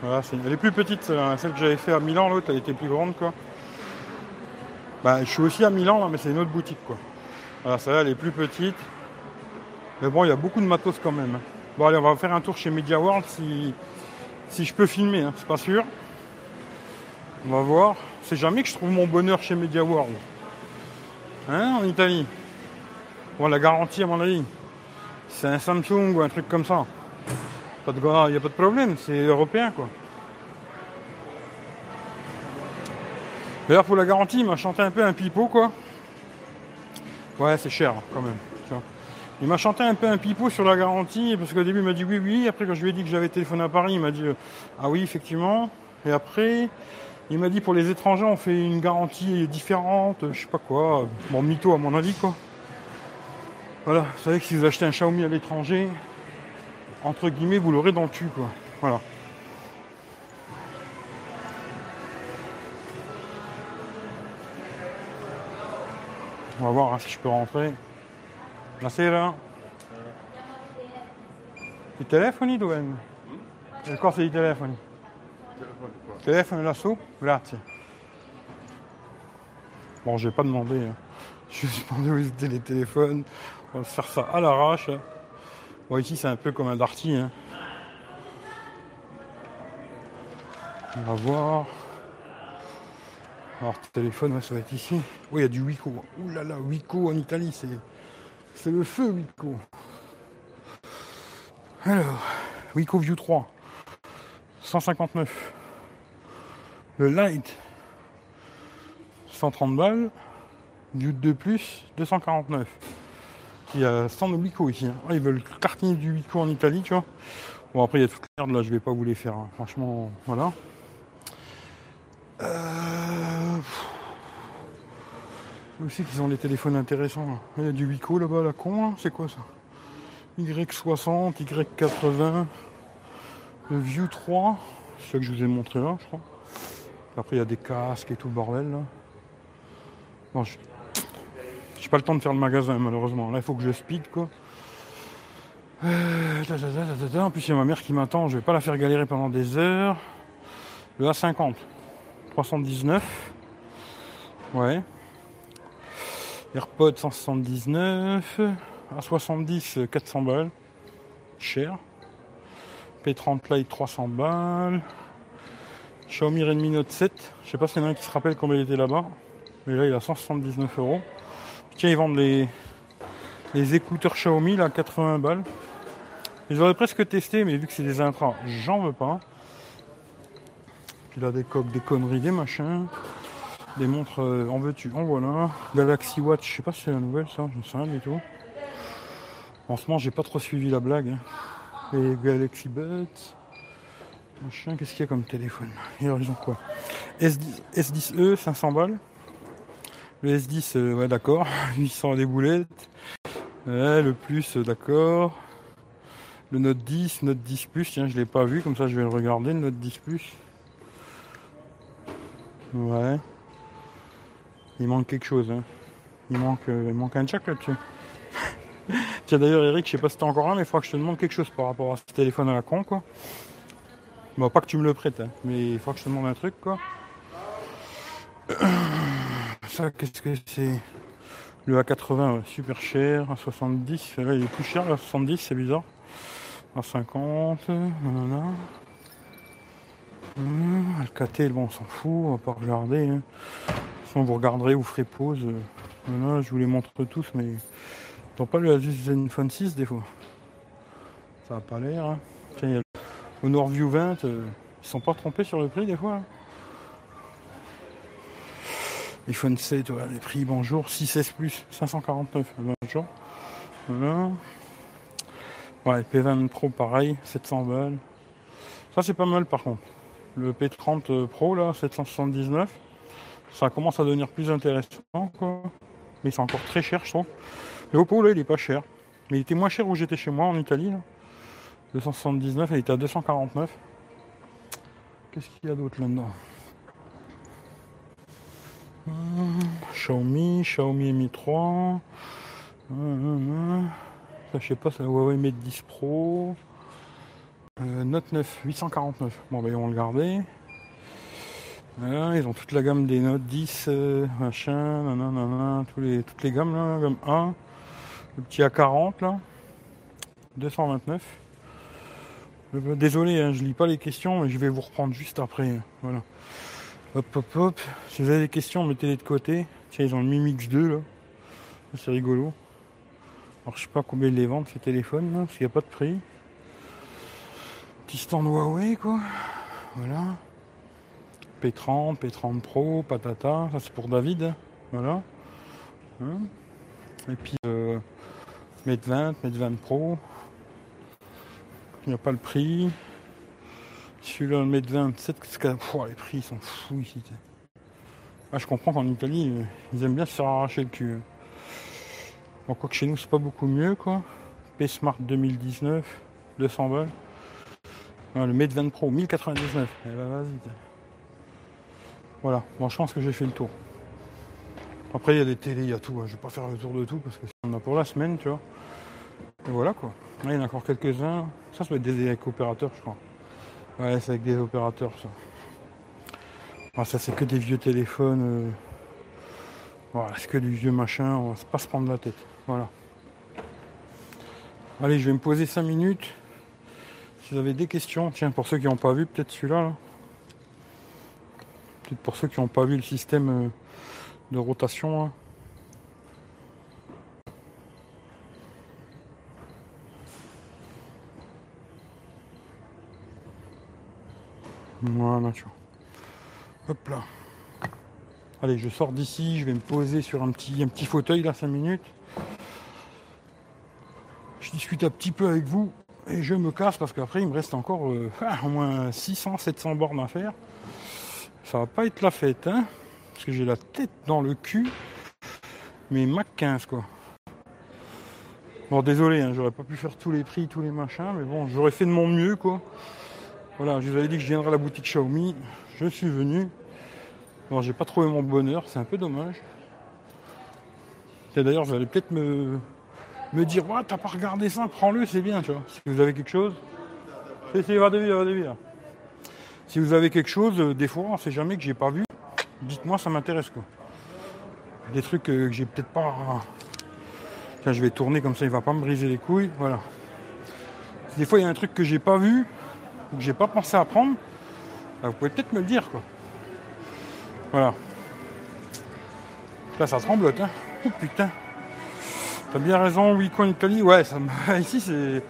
Voilà, elle est plus petite, celle celle que j'avais fait à Milan, l'autre elle était plus grande quoi. Bah, je suis aussi à Milan là, mais c'est une autre boutique quoi. Voilà, celle-là elle est plus petite. Mais bon, il y a beaucoup de matos quand même. Bon allez, on va faire un tour chez Media World si, si je peux filmer, hein, c'est pas sûr. On va voir. C'est jamais que je trouve mon bonheur chez Media World. Hein, en Italie. Bon, la garantie, à mon avis, c'est un Samsung ou un truc comme ça. Il n'y a pas de problème, c'est européen, quoi. D'ailleurs, pour la garantie, il m'a chanté un peu un pipeau, quoi. Ouais, c'est cher, quand même. Il m'a chanté un peu un pipeau sur la garantie, parce qu'au début, il m'a dit oui, oui. Après, quand je lui ai dit que j'avais téléphoné à Paris, il m'a dit euh, ah oui, effectivement. Et après, il m'a dit pour les étrangers, on fait une garantie différente, je sais pas quoi. Bon, mytho à mon avis, quoi. Voilà, vous savez que si vous achetez un Xiaomi à l'étranger, entre guillemets, vous l'aurez dans le cul, quoi. Voilà. On va voir hein, si je peux rentrer. Buonasera. I telefoni dove? Le cose di telefoni? Téléphone là-dessous Grazie. Bon, je vais pas demander. hein. Je juste demander où étaient les téléphones. On va se faire ça à l'arrache. Bon, ici, c'est un peu comme un darty. hein. On va voir. Alors, téléphone, ouais, ça va être ici. Oui, il y a du Wico. Ouh là là, Wico en Italie, c'est, c'est le feu, Wico. Alors, Wico View 3, 159. Le Light, 130 balles. View 2 Plus, 249. qu'il y a stand de Wico ici. hein. Ils veulent cartiner du Wico en Italie, tu vois. Bon, après, il y a toute merde là, je vais pas vous les faire. hein. Franchement, voilà. Euh... Aussi qu'ils ont des téléphones intéressants. là. Il y a du Wico là-bas, la con, là. c'est quoi ça Y60, Y80, le View 3, c'est ça que je vous ai montré là, je crois. Après, il y a des casques et tout le bordel là. Bon, je... j'ai pas le temps de faire le magasin malheureusement. Là, il faut que je speed quoi. Euh. En plus, il y a ma mère qui m'attend. Je vais pas la faire galérer pendant des heures. Le A50, 319. Ouais. AirPod 179. A70, 400 balles. Cher. P30 Lite 300 balles. Xiaomi Redmi Note 7. Je sais pas s'il y en a un qui se rappelle combien il était là-bas. Mais là, il a 179 euros. Tiens, ils vendent les, les écouteurs Xiaomi, là, 80 balles. Les aurais presque testé, mais vu que c'est des intras, j'en veux pas. Puis là, des coques, des conneries, des machins. Des montres, euh, en veux-tu, en voilà. Galaxy Watch, je sais pas si c'est la nouvelle, ça, je ne sais rien du tout. En ce moment, j'ai pas trop suivi la blague. hein. Les Galaxy Buds. Machin, qu'est-ce qu'il y a comme téléphone? Et alors, ils ont quoi? S10, S10e, 500 balles. Le S10, euh, ouais, d'accord. 800 des boulettes. Ouais, le plus, euh, d'accord. Le Note 10, Note 10 Plus, tiens, je l'ai pas vu, comme ça je vais le regarder, le Note 10 Plus. Ouais. Il manque quelque chose, hein. Il manque, euh, manque un jack là-dessus. Tiens, d'ailleurs, Eric, je sais pas si t'es encore là, mais il faudra que je te demande quelque chose par rapport à ce téléphone à la con, quoi. Bon, pas que tu me le prêtes, hein, mais il faudra que je te demande un truc, quoi. Ça, qu'est-ce que c'est? Le A80, ouais, super cher. À 70, là, il est plus cher, à 70, c'est bizarre. À 50, nanana. Hum, Alcatel, bon, on s'en fout, on va pas regarder. Hein. Vous regarderez, vous ferez pause. euh, je vous les montre tous, mais t'as pas le Asus Zenfone 6 des fois. Ça a pas l'air. Hein. Tiens, View 20, euh, ils sont pas trompés sur le prix des fois. hein. iPhone 7, voilà, les prix, bonjour, 6S Plus, 549, bonjour. Voilà. Ouais, P20 Pro, pareil, 700 balles. Ça, c'est pas mal par contre. Le P30 Pro, là, 779. Ça commence à devenir plus intéressant, quoi. Mais c'est encore très cher, je trouve. Le Oppo, là, il est pas cher. Mais il était moins cher où j'étais chez moi, en Italie, là. 279, il était à 249. Qu'est-ce qu'il y a d'autre là-dedans? Hum, Xiaomi, Xiaomi Mi 3. Hum, hum, hum. Ça, je sais pas, c'est Huawei Mate 10 Pro. Euh, Note 9, 849. Bon, ben, ils vont le garder. Voilà, ils ont toute la gamme des Note 10, euh, machin, nanana, tous les, toutes les gammes, là, gamme 1. Le petit A40, là. 229. Euh, Désolé, hein, je lis pas les questions, mais je vais vous reprendre juste après. Voilà. Hop, hop, hop. Si vous avez des questions, mettez-les de côté. Tiens, ils ont le Mi Mix 2, là. C'est rigolo. Alors, je sais pas combien ils les vendent, ces téléphones, là, parce qu'il n'y a pas de prix. Petit stand Huawei, quoi. Voilà. P30, P30 Pro, patata. Ça, c'est pour David. Voilà. Hein. Et puis, euh, Mate 20, Mate 20 Pro. Il n'y a pas le prix. Celui-là, le Mate 27, qu'est-ce qu'il y a Pouah, les prix ils sont fous ici. Ah, je comprends qu'en Italie, ils aiment bien se faire arracher le cul. hein. Bon, quoi que chez nous, c'est pas beaucoup mieux, quoi. P-Smart 2019, 200 balles. Le Mate 20 Pro, 1099. Eh ben, vas-y. Voilà, bon, je pense que j'ai fait le tour. Après, il y a des télés, il y a tout. hein. Je vais pas faire le tour de tout parce que on a pour la semaine, tu vois. Et voilà, quoi. Là, il y en a encore quelques-uns. Ça, ça va être des avec opérateurs, je crois. Ouais, c'est avec des opérateurs, ça. Ça, c'est que des vieux téléphones. euh. Voilà, c'est que du vieux machin. On va pas se prendre la tête. Voilà. Allez, je vais me poser 5 minutes. Si vous avez des questions, tiens, pour ceux qui n'ont pas vu, peut-être celui-là. là. Peut-être pour ceux qui n'ont pas vu le système euh, de rotation. là. Voilà, tu vois. Hop là. Allez, je sors d'ici, je vais me poser sur un petit, un petit fauteuil là, 5 minutes. discute un petit peu avec vous et je me casse parce qu'après il me reste encore euh, au moins 600, 700 bornes à faire. Ça va pas être la fête, hein Parce que j'ai la tête dans le cul. Mais Mac 15 quoi. Bon désolé, hein, j'aurais pas pu faire tous les prix, tous les machins, mais bon, j'aurais fait de mon mieux quoi. Voilà, je vous avais dit que je viendrais à la boutique Xiaomi. Je suis venu. Bon, j'ai pas trouvé mon bonheur, c'est un peu dommage. Et d'ailleurs, vous allez peut-être me, me dire, ouais, t'as pas regardé ça, prends-le, c'est bien, tu vois. Si vous avez quelque chose, c'est, va de va de Si vous avez quelque chose, euh, des fois, on sait jamais que j'ai pas vu. Dites-moi, ça m'intéresse quoi. Des trucs euh, que j'ai peut-être pas. Je vais tourner comme ça, il va pas me briser les couilles. Voilà. Des fois, il y a un truc que j'ai pas vu, que j'ai pas pensé à prendre, bah, vous pouvez peut-être me le dire quoi. Voilà. Là ça tremblote hein. Oh putain. T'as bien raison, Wico Italie, ouais, ça ici c'est.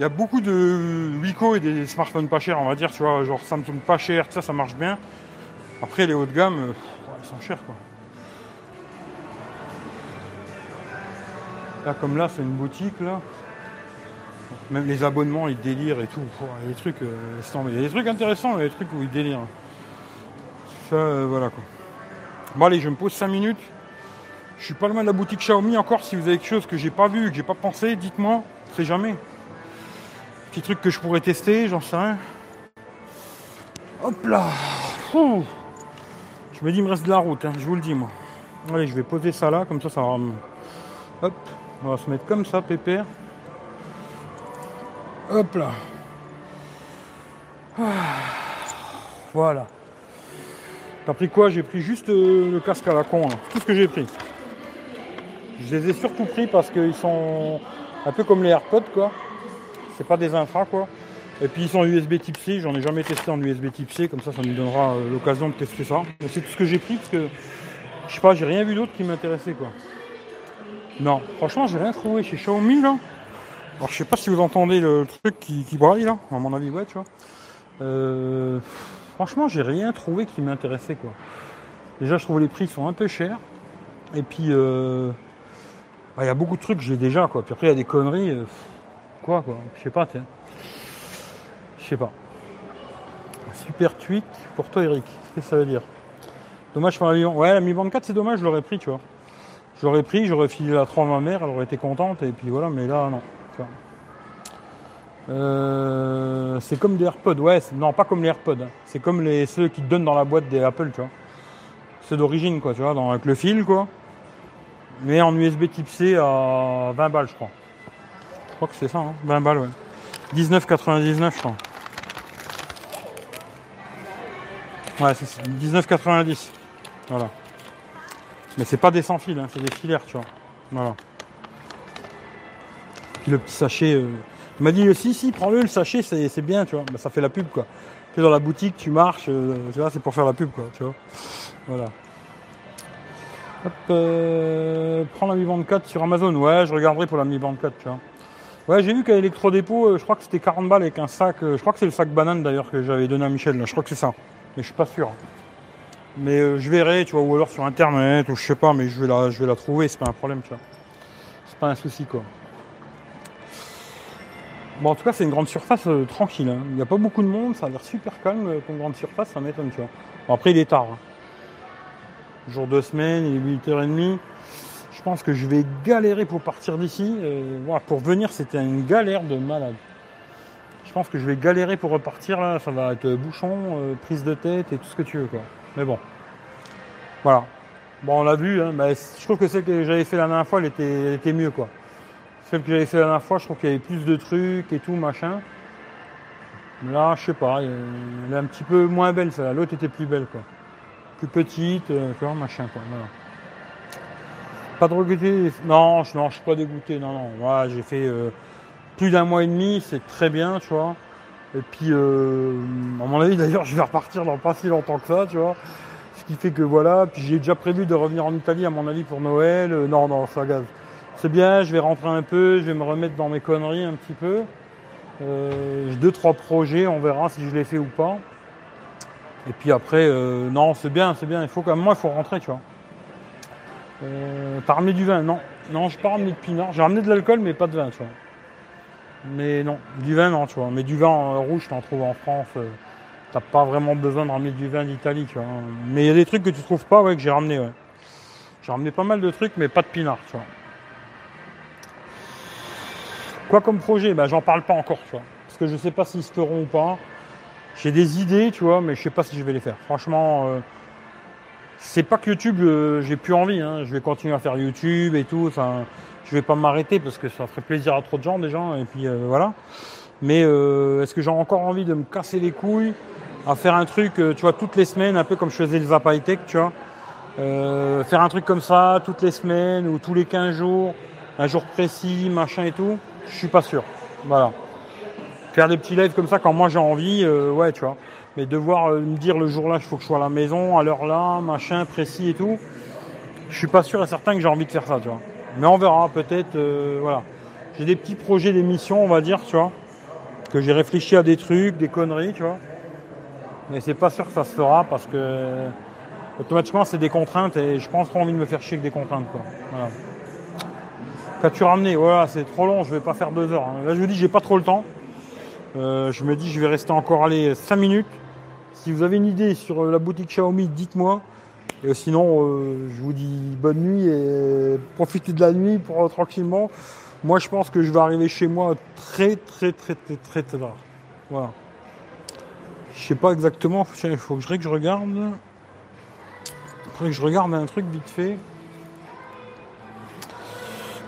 Il y a beaucoup de Wico et des smartphones pas chers, on va dire, tu vois, genre Samsung pas cher, ça, ça marche bien. Après les hauts de gamme, euh, ils sont chers quoi. Là comme là c'est une boutique là. Même les abonnements, ils délirent et tout. Il trucs, euh, il y a des trucs intéressants, il y a des trucs où ils délirent. Ça, euh, voilà quoi. Bon allez, je me pose 5 minutes. Je suis pas loin de la boutique Xiaomi encore. Si vous avez quelque chose que j'ai pas vu, que j'ai pas pensé, dites-moi. C'est jamais. Petit truc que je pourrais tester, j'en sais rien. Hop là. Je me dis, il me reste de la route, hein, je vous le dis moi. Allez, je vais poser ça là, comme ça, ça va. Hop, on va se mettre comme ça, pépère. Hop là. Ah. Voilà. T'as pris quoi? J'ai pris juste euh, le casque à la con, tout ce que j'ai pris. Je les ai surtout pris parce qu'ils sont un peu comme les AirPods, quoi. C'est pas des infras, quoi. Et puis ils sont USB type C, j'en ai jamais testé en USB type C, comme ça ça nous donnera euh, l'occasion de tester ça. Mais c'est tout ce que j'ai pris parce que je sais pas, j'ai rien vu d'autre qui m'intéressait quoi. Non, franchement j'ai rien trouvé chez Xiaomi là. Alors je sais pas si vous entendez le truc qui, braille là, à mon avis ouais tu vois. Euh, franchement j'ai rien trouvé qui m'intéressait quoi. Déjà je trouve les prix sont un peu chers. Et puis euh, bah, il y a beaucoup de trucs que j'ai déjà quoi. Puis après il y a des conneries. Quoi quoi Je sais pas tiens. Je sais pas. super tweet pour toi Eric. Qu'est-ce que ça veut dire? Dommage pour la Ouais la Mi Band 4 c'est dommage, je l'aurais pris tu vois. Je l'aurais pris, j'aurais filé la 3 à ma mère, elle aurait été contente et puis voilà, mais là non. Euh, c'est comme des AirPods, ouais, non pas comme les AirPods, hein. c'est comme les, ceux qui te donnent dans la boîte des Apple, tu vois. C'est d'origine, quoi, tu vois, avec le fil, quoi. Mais en USB type C à 20 balles, je crois. Je crois que c'est ça, 20 hein. balles, ouais. 19,99, je crois. Ouais, c'est 19,90. Voilà. Mais c'est pas des sans fils, hein, c'est des filaires, tu vois. Voilà. Puis le petit sachet. Euh, il m'a dit si si prends-le le sachet c'est bien tu vois. Bah, ça fait la pub quoi. Tu es dans la boutique, tu marches, euh, tu vois, c'est pour faire la pub quoi, tu vois. Voilà. Hop, euh, prends la Mi Band 4 sur Amazon. Ouais, je regarderai pour la Mi Band 4, tu vois. Ouais, j'ai vu qu'à Electrodépôt, je crois que c'était 40 balles avec un sac. je crois que c'est le sac banane d'ailleurs que j'avais donné à Michel. Je crois que c'est ça. Mais je suis pas sûr. Mais je verrai, tu vois, ou alors sur internet, ou je sais pas, mais je vais la, je vais la trouver, c'est pas un problème, tu vois. C'est pas un souci quoi. Bon, en tout cas, c'est une grande surface euh, tranquille. Hein. Il n'y a pas beaucoup de monde, ça a l'air super calme euh, une grande surface, ça m'étonne, tu vois. Bon, après, il est tard. Hein. Jour de semaine, il est 8h30. Je pense que je vais galérer pour partir d'ici. Euh, pour venir, c'était une galère de malade. Je pense que je vais galérer pour repartir là. Ça va être bouchon, prise de tête et tout ce que tu veux, quoi. Mais bon. Voilà. Bon, on l'a vu, hein, je trouve que celle que j'avais fait la dernière fois, elle était, elle était mieux, quoi. Celle que j'avais fait la dernière fois, je trouve qu'il y avait plus de trucs et tout, machin. Là, je sais pas, elle est un petit peu moins belle, celle-là. L'autre était plus belle, quoi. Plus petite, euh, machin, quoi. Pas de regretter Non, je, je suis pas dégoûté, non, non. Moi, j'ai fait euh, plus d'un mois et demi, c'est très bien, tu vois. Et puis, euh, à mon avis, d'ailleurs, je vais repartir dans pas si longtemps que ça, tu vois. Ce qui fait que voilà, puis j'ai déjà prévu de revenir en Italie, à mon avis, pour Noël. non, non, ça gaz c'est bien, je vais rentrer un peu, je vais me remettre dans mes conneries un petit peu. Euh, j'ai deux, trois projets, on verra si je les fais ou pas. Et puis après, euh, non, c'est bien, c'est bien. Il faut quand même, moi, il faut rentrer, tu vois. Euh, T'as ramené du vin Non, non, je n'ai pas ramené de pinard. J'ai ramené de l'alcool, mais pas de vin, tu vois. Mais non, du vin, non, tu vois. Mais du vin euh, rouge, t'en trouves en France. euh, T'as pas vraiment besoin de ramener du vin d'Italie, tu vois. Mais il y a des trucs que tu trouves pas, ouais, que j'ai ramené, ouais. J'ai ramené pas mal de trucs, mais pas de pinard, tu vois. Quoi comme projet? Bah, J'en parle pas encore, tu vois. Parce que je sais pas s'ils se feront ou pas. J'ai des idées, tu vois, mais je sais pas si je vais les faire. Franchement, euh, c'est pas que YouTube, euh, j'ai plus envie. hein. Je vais continuer à faire YouTube et tout. Enfin, je vais pas m'arrêter parce que ça ferait plaisir à trop de gens déjà. Et puis euh, voilà. Mais euh, est-ce que j'ai encore envie de me casser les couilles à faire un truc, euh, tu vois, toutes les semaines, un peu comme je faisais le High Tech, tu vois? Euh, faire un truc comme ça toutes les semaines ou tous les 15 jours, un jour précis, machin et tout, je suis pas sûr. Voilà. Faire des petits lives comme ça quand moi j'ai envie, euh, ouais, tu vois. Mais devoir euh, me dire le jour là, il faut que je sois à la maison, à l'heure là, machin, précis et tout, je suis pas sûr et certain que j'ai envie de faire ça, tu vois. Mais on verra, peut-être, euh, voilà. J'ai des petits projets d'émission, on va dire, tu vois, que j'ai réfléchi à des trucs, des conneries, tu vois. Mais c'est pas sûr que ça se fera parce que automatiquement c'est des contraintes et je pense pas envie de me faire chier avec des contraintes, quoi. Voilà. Qu'as-tu ramené? Voilà, c'est trop long, je vais pas faire deux heures. hein. Là, je vous dis, j'ai pas trop le temps. Euh, je me dis, je vais rester encore aller 5 minutes. Si vous avez une idée sur euh, la boutique Xiaomi, dites-moi. Et sinon, euh, je vous dis bonne nuit et profitez de la nuit pour euh, tranquillement. Moi, je pense que je vais arriver chez moi très, très, très, très, très, très tard. Voilà. Je sais pas exactement. Il faut que je, que je regarde. Il faudrait que je regarde un truc vite fait.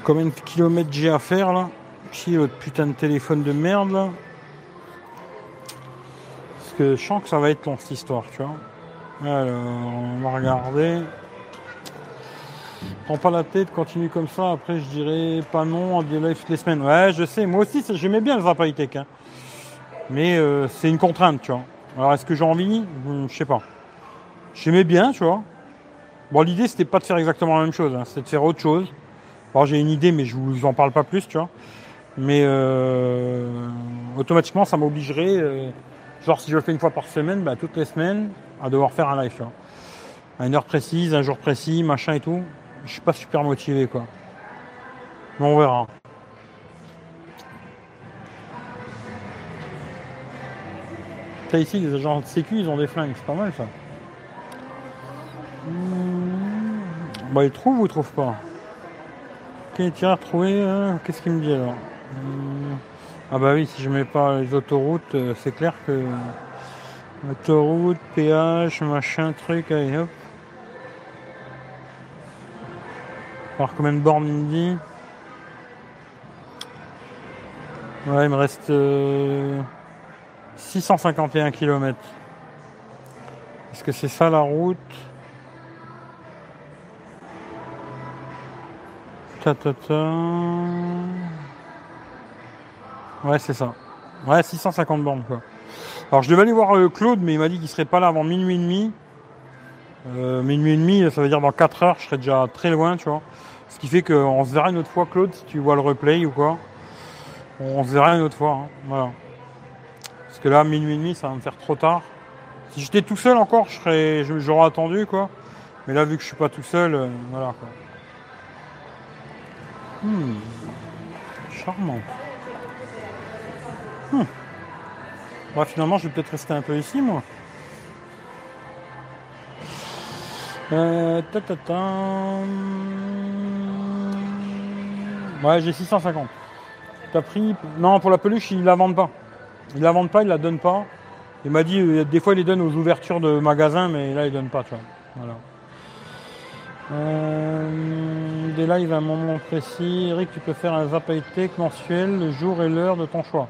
Combien de kilomètres j'ai à faire là? Est votre putain de téléphone de merde là? Parce que je sens que ça va être long cette histoire, tu vois. Alors, on va regarder. Prends pas la tête, continue comme ça. Après, je dirais pas non à des lives toutes les semaines. Ouais, je sais. Moi aussi, j'aimais bien le Zap High Tech, hein. Mais euh, c'est une contrainte, tu vois. Alors, est-ce que j'ai envie? Je sais pas. J'aimais bien, tu vois. Bon, l'idée, c'était pas de faire exactement la même chose. hein. C'était de faire autre chose. Alors j'ai une idée, mais je vous en parle pas plus, tu vois. Mais euh, automatiquement, ça m'obligerait, euh, genre si je le fais une fois par semaine, bah, toutes les semaines, à devoir faire un live. À une heure précise, un jour précis, machin et tout. Je suis pas super motivé, quoi. Mais on verra. Ça ici, les agents de sécu, ils ont des flingues, c'est pas mal ça. Bah ils trouvent ou ils trouvent pas? Ok, tiens, retrouver. hein, Qu'est-ce qu'il me dit alors? Ah bah oui, si je mets pas les autoroutes, euh, c'est clair que autoroute, péage, machin, truc, allez hop. voir combien de bornes il me dit. Ouais, il me reste euh, 651 km. Est-ce que c'est ça la route? Ta, ta, ta. Ouais, c'est ça. Ouais, 650 bornes, quoi. Alors, je devais aller voir euh, Claude, mais il m'a dit qu'il serait pas là avant minuit et demi. Euh, minuit et demi, ça veut dire dans 4 heures, je serai déjà très loin, tu vois. Ce qui fait qu'on se verra une autre fois, Claude, si tu vois le replay ou quoi. On se verra une autre fois, hein. voilà. Parce que là, minuit et demi, ça va me faire trop tard. Si j'étais tout seul encore, je serais, j'aurais attendu, quoi. Mais là, vu que je suis pas tout seul, euh, voilà, quoi. Hmm. Charmant. Bah, finalement, je vais peut-être rester un peu ici, moi. Euh, ta, ta. Ouais, j'ai 650. T'as pris. Non, pour la peluche, ils la vendent pas. Ils la vendent pas, ils la donnent pas. Il m'a dit, euh, des fois, ils les donnent aux ouvertures de magasins, mais là, ils donnent pas, tu vois. Voilà. Euh, des lives à un moment précis. Eric, tu peux faire un zap high tech mensuel, le jour et l'heure de ton choix.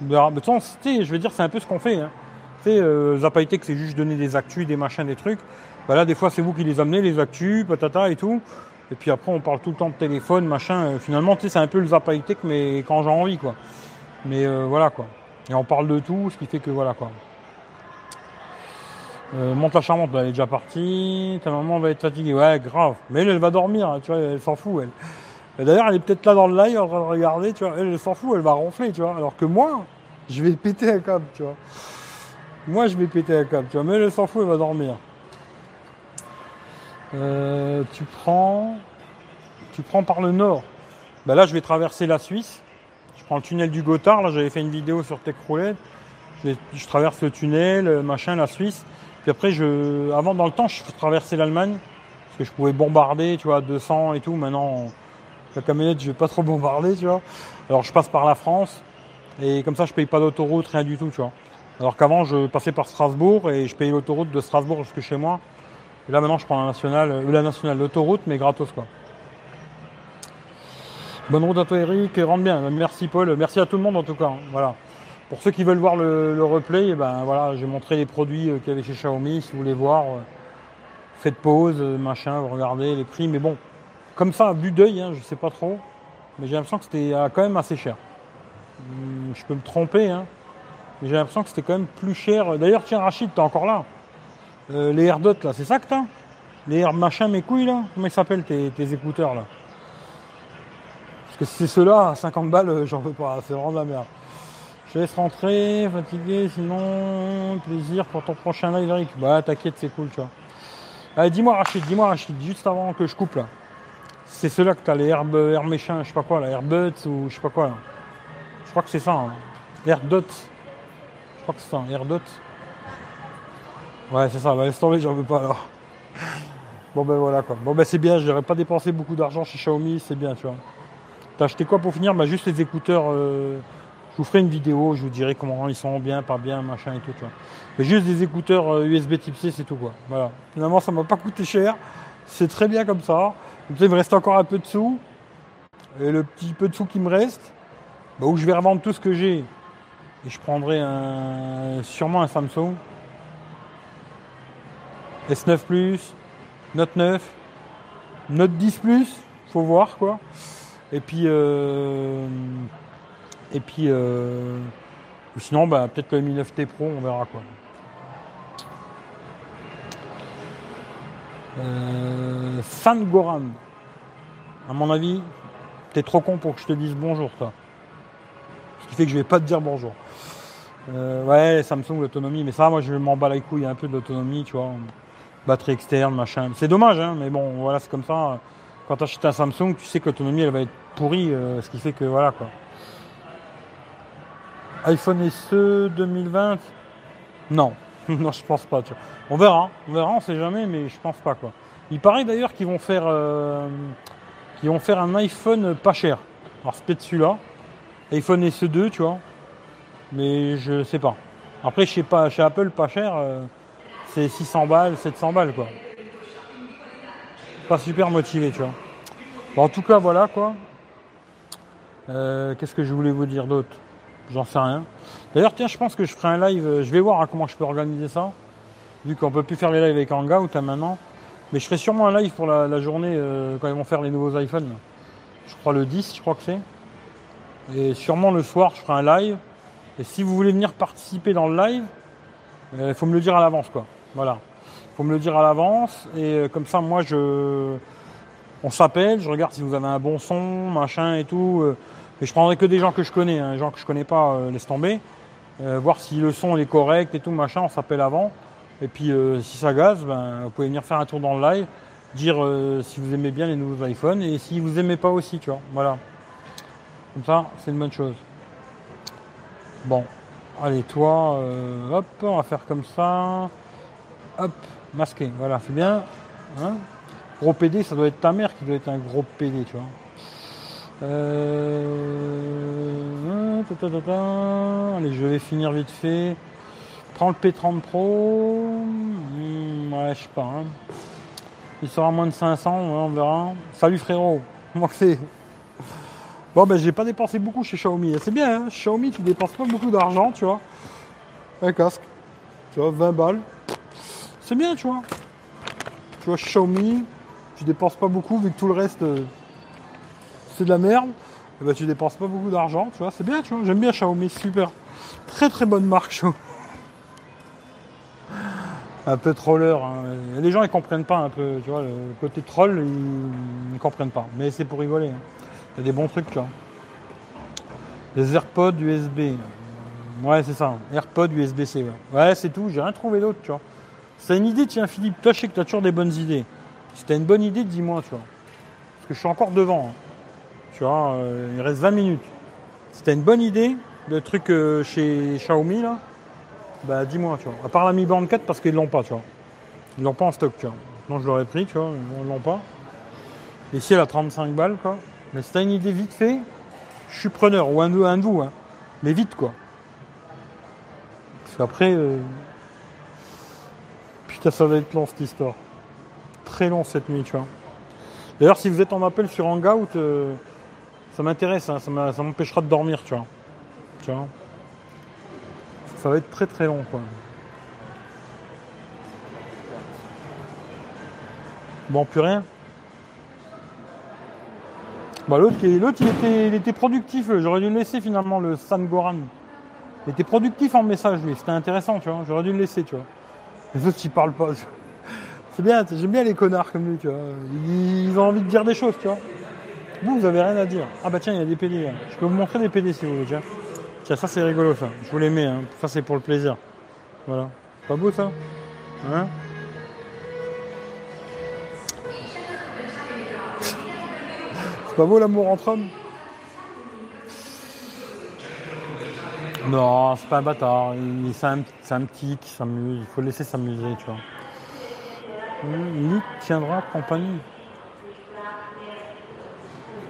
Bah, de toute façon, je veux dire, c'est un peu ce qu'on fait. Hein. Euh, zap high tech, c'est juste donner des actus, des machins, des trucs. Bah là, des fois, c'est vous qui les amenez, les actus, patata et tout. Et puis après, on parle tout le temps de téléphone, machin. Euh, finalement, tu sais, c'est un peu le zap high tech, mais quand j'ai envie, quoi. Mais euh, voilà, quoi. Et on parle de tout, ce qui fait que voilà, quoi. Euh, monte la charmante, bah, elle est déjà partie. Ta maman va être fatiguée. Ouais, grave. Mais elle, elle va dormir, hein, tu vois, elle s'en fout, elle. Et D'ailleurs, elle est peut-être là dans le live en train de regarder, tu vois. Elle, elle s'en fout, elle va ronfler, tu vois. Alors que moi, je vais péter un câble, tu vois. Moi, je vais péter un câble, tu vois. Mais elle, s'en fout, elle va dormir. Euh, tu prends, tu prends par le nord. Ben là, je vais traverser la Suisse. Je prends le tunnel du Gothard, là j'avais fait une vidéo sur Tech Roulette. Je, je traverse le tunnel, euh, machin, la Suisse. Puis après, je, avant dans le temps, je traversais l'Allemagne. Parce que je pouvais bombarder, tu vois, 200 et tout. Maintenant, la camionnette, je vais pas trop bombarder, tu vois. Alors je passe par la France. Et comme ça, je paye pas d'autoroute, rien du tout, tu vois. Alors qu'avant, je passais par Strasbourg et je payais l'autoroute de Strasbourg jusque chez moi. Et là, maintenant, je prends la nationale, euh, la nationale, l'autoroute, mais gratos, quoi. Bonne route à toi, Eric. Rentre bien. Merci, Paul. Merci à tout le monde, en tout cas. Voilà. Pour ceux qui veulent voir le, le replay, eh ben voilà, j'ai montré les produits euh, qu'il y avait chez Xiaomi. Si vous voulez voir, euh, faites pause, machin, regardez les prix. Mais bon, comme ça, à vue d'œil, hein, je sais pas trop. Mais j'ai l'impression que c'était euh, quand même assez cher. Hum, Je peux me tromper, hein. Mais j'ai l'impression que c'était quand même plus cher. D'ailleurs, tiens, Rachid, t'es encore là. Euh, les AirDots, là, c'est ça que t'as? Les Air machin, mes couilles, là? Comment ils s'appellent tes, écouteurs, là? Parce que c'est ceux-là, à 50 balles, euh, j'en veux pas. C'est vraiment de la merde. Je laisse rentrer, fatigué, sinon, plaisir pour ton prochain live, Eric. Bah, t'inquiète, c'est cool, tu vois. Allez, dis-moi, Rachid, dis-moi, Rachid, juste avant que je coupe, là. C'est ceux-là que t'as, les Air, Air méchants, je sais pas quoi, là, Airbuds ou je sais pas quoi, là. Je crois que c'est ça, hein. AirDots. Je crois que c'est ça, AirDots. Ouais, c'est ça, bah, laisse tomber, j'en veux pas, alors. Bon, ben voilà, quoi. Bon, ben c'est bien, j'aurais pas dépensé beaucoup d'argent chez Xiaomi, c'est bien, tu vois. T'as acheté quoi pour finir? Bah, juste les écouteurs. euh, Je vous ferai une vidéo, je vous dirai comment ils sont bien, pas bien, machin et tout, tu vois. Mais juste des écouteurs euh, USB type C, c'est tout, quoi. Voilà. Finalement, ça m'a pas coûté cher. C'est très bien comme ça. Donc, il me reste encore un peu de sous. Et le petit peu de sous qui me reste, bah, où je vais revendre tout ce que j'ai. Et je prendrai sûrement un Samsung. S9 Plus, Note 9, Note 10 Plus, faut voir quoi. Et puis, euh, et puis, euh, sinon, bah, peut-être le Mi 9T Pro, on verra quoi. Euh, San Goran, à mon avis, t'es trop con pour que je te dise bonjour, toi. Ce qui fait que je vais pas te dire bonjour. Euh, ouais, Samsung, l'autonomie, mais ça, moi, je m'en bats les couilles un peu de l'autonomie, tu vois. Batterie externe, machin. C'est dommage, hein, mais bon, voilà, c'est comme ça. Quand tu achètes un Samsung, tu sais que l'autonomie, elle va être pourrie, euh, ce qui fait que, voilà, quoi. iPhone SE 2020 Non, non, je pense pas. tu vois. On verra, on verra, on sait jamais, mais je pense pas, quoi. Il paraît d'ailleurs qu'ils vont faire, euh, qu'ils vont faire un iPhone pas cher. Alors, c'est peut-être celui-là. iPhone SE2, tu vois mais je sais pas. Après, je sais pas, chez Apple, pas cher, euh, c'est 600 balles, 700 balles, quoi. Pas super motivé, tu vois. En tout cas, voilà, quoi. Euh, Qu'est-ce que je voulais vous dire d'autre? J'en sais rien. D'ailleurs, tiens, je pense que je ferai un live, euh, je vais voir hein, comment je peux organiser ça, vu qu'on peut plus faire les lives avec Hangout hein, maintenant. Mais je ferai sûrement un live pour la, journée, euh, quand ils vont faire les nouveaux iPhones. Je crois le 10, je crois que c'est. Et sûrement le soir, je ferai un live. Et si vous voulez venir participer dans le live, il faut me le dire à l'avance, quoi. Voilà. Il faut me le dire à l'avance. Et euh, comme ça, moi, je, on s'appelle, je regarde si vous avez un bon son, machin et tout. Et je prendrai que des gens que je connais, hein, les gens que je connais pas, euh, laisse tomber. Euh, voir si le son est correct et tout, machin, on s'appelle avant. Et puis euh, si ça gaze, ben, vous pouvez venir faire un tour dans le live, dire si vous aimez bien les nouveaux iPhones et si vous aimez pas aussi, tu vois. Voilà. Comme ça, c'est une bonne chose. Bon, allez, toi, hop, on va faire comme ça. Hop, masqué, voilà, c'est bien. Hein gros PD, ça doit être ta mère qui doit être un gros PD, tu vois. Euh... Allez, je vais finir vite fait. Prends le P30 Pro. Hmm, ouais, je sais pas. hein. Il sera moins de 500, ouais, on verra. Salut frérot, comment c'est Bon, ben, j'ai pas dépensé beaucoup chez Xiaomi. C'est bien, hein Xiaomi, tu dépenses pas beaucoup d'argent, tu vois. Un casque, tu vois, 20 balles. C'est bien, tu vois. Tu vois, Xiaomi, tu dépenses pas beaucoup, vu que tout le reste, euh, c'est de la merde. Ben, tu dépenses pas beaucoup d'argent, tu vois. C'est bien, tu vois. J'aime bien Xiaomi, super. Très très bonne marque, Xiaomi. Un peu troller. hein. Des gens, ils comprennent pas un peu, tu vois, le côté troll, ils ne comprennent pas. Mais c'est pour rigoler. hein. Il y a des bons trucs. Les AirPods USB. Ouais, c'est ça. AirPods USB-C. Ouais c'est tout. J'ai rien trouvé d'autre, tu vois. C'est une idée, tiens, Philippe. Toi, je sais que tu as toujours des bonnes idées. Si tu as une bonne idée, dis-moi, tu vois. Parce que je suis encore devant. hein. Euh, il reste 20 minutes. T'as une bonne idée de truc euh, chez Xiaomi là, bah dis-moi, tu vois. À part la Mi Band 4 parce qu'ils l'ont pas, tu vois. Ils l'ont pas en stock, tu vois. Non, je l'aurais pris, tu vois, ils l'ont pas. Ici, elle a 35 balles, quoi. Mais si une idée vite fait, je suis preneur, ou un de, un de vous, hein. Mais vite, quoi. Parce qu'après, euh, putain, ça va être long cette histoire. Très long cette nuit, tu vois. D'ailleurs, si vous êtes en appel sur Hangout, m'intéresse, hein. ça m'empêchera de dormir, tu vois. Tu vois. Ça va être très très long, quoi. Bon, plus rien. Bah, l'autre, il- l'autre, il était, il était productif. J'aurais dû le laisser finalement, le San Goran. Il était productif en message, lui. C'était intéressant, tu vois. J'aurais dû le laisser, tu vois. Les autres, ils parlent pas. C'est bien, j'aime bien les connards comme lui, tu vois. Ils ont envie de dire des choses, tu vois. Vous, vous avez rien à dire. Ah bah tiens, il y a des PD. là. Je peux vous montrer des PD si vous voulez, tiens. Tiens, ça c'est rigolo, ça. Je vous les mets, hein. Ça c'est pour le plaisir. Voilà. Pas beau, ça? Hein? C'est pas beau l'amour entre hommes? Non, c'est pas un bâtard. Il- C'est un, un petit qui s'amuse. Il faut laisser s'amuser, tu vois. Nick tiendra compagnie.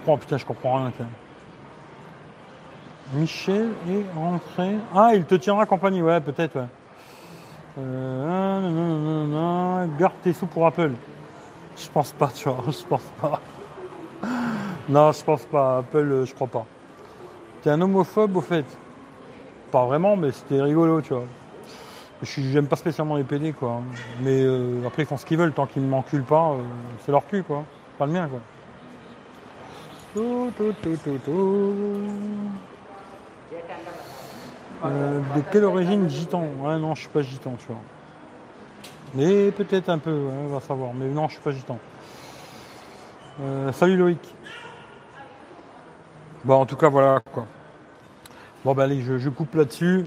Oh putain, je comprends rien. Michel est rentré. Ah, il te tiendra compagnie, ouais, peut-être, ouais. Non, non, non, garde tes sous pour Apple. Je pense pas, tu vois, je pense pas. Non, je pense pas. Apple, euh, je crois pas. T'es un homophobe au fait Pas vraiment, mais c'était rigolo, tu vois. J'aime pas spécialement les PD, quoi. Mais euh, après, ils font ce qu'ils veulent. Tant qu'ils ne m'enculent pas, euh, c'est leur cul, quoi. Pas le mien, quoi. Euh, de quelle origine gitan? Ouais, non, je suis pas gitan, tu vois. Mais peut-être un peu, on va savoir. Mais non, je suis pas gitan. Euh, salut Loïc. Bon, en tout cas, voilà quoi. Bon, ben allez, je, coupe là-dessus.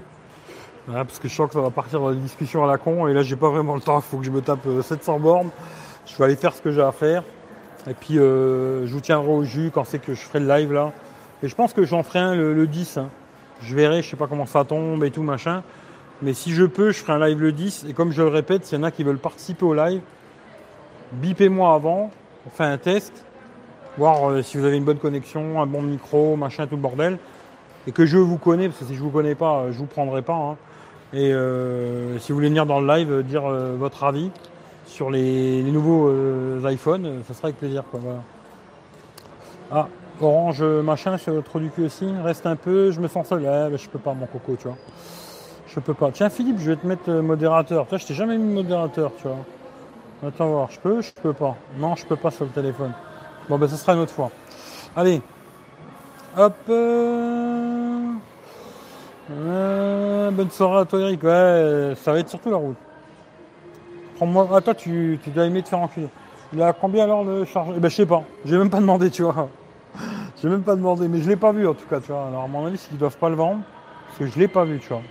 Parce que je sens que ça va partir dans des discussions à la con. Et là, j'ai pas vraiment le temps. Il faut que je me tape euh, 700 bornes. Je vais aller faire ce que j'ai à faire. Et puis, euh, je vous tiendrai au jus quand c'est que je ferai le live là. Et je pense que j'en ferai un le, le 10. hein. Je verrai, je sais pas comment ça tombe et tout machin. Mais si je peux, je ferai un live le 10. Et comme je le répète, s'il y en a qui veulent participer au live, bipez-moi avant. On fait un test. Voir euh, si vous avez une bonne connexion, un bon micro, machin, tout le bordel. Et que je vous connais, parce que si je vous connais pas, je vous prendrai pas. hein. Et euh, si vous voulez venir dans le live, dire votre avis sur les, nouveaux euh, iPhones, euh, ça sera avec plaisir. Quoi. Ah, Orange euh, machin, c'est trop du cul aussi. Reste un peu, je me sens seul. Bah, je peux pas, mon coco, tu vois. Je peux pas. Tiens, Philippe, je vais te mettre euh, modérateur. Toi, je t'ai jamais mis modérateur, tu vois. Attends voir, je peux, je peux pas. Non, je peux pas sur le téléphone. Bon, ben, ce sera une autre fois. Allez. Hop. bonne soirée à toi, Eric. Ouais, ça va être surtout la route. Ah, toi, tu, tu dois aimer te faire enculer. Il a combien alors le chargeur Eh ben, je sais pas. J'ai même pas demandé, tu vois. J'ai même pas demandé, mais je l'ai pas vu en tout cas, tu vois. Alors, à mon avis, c'est qu'ils doivent pas le vendre. Parce que je l'ai pas vu, tu vois.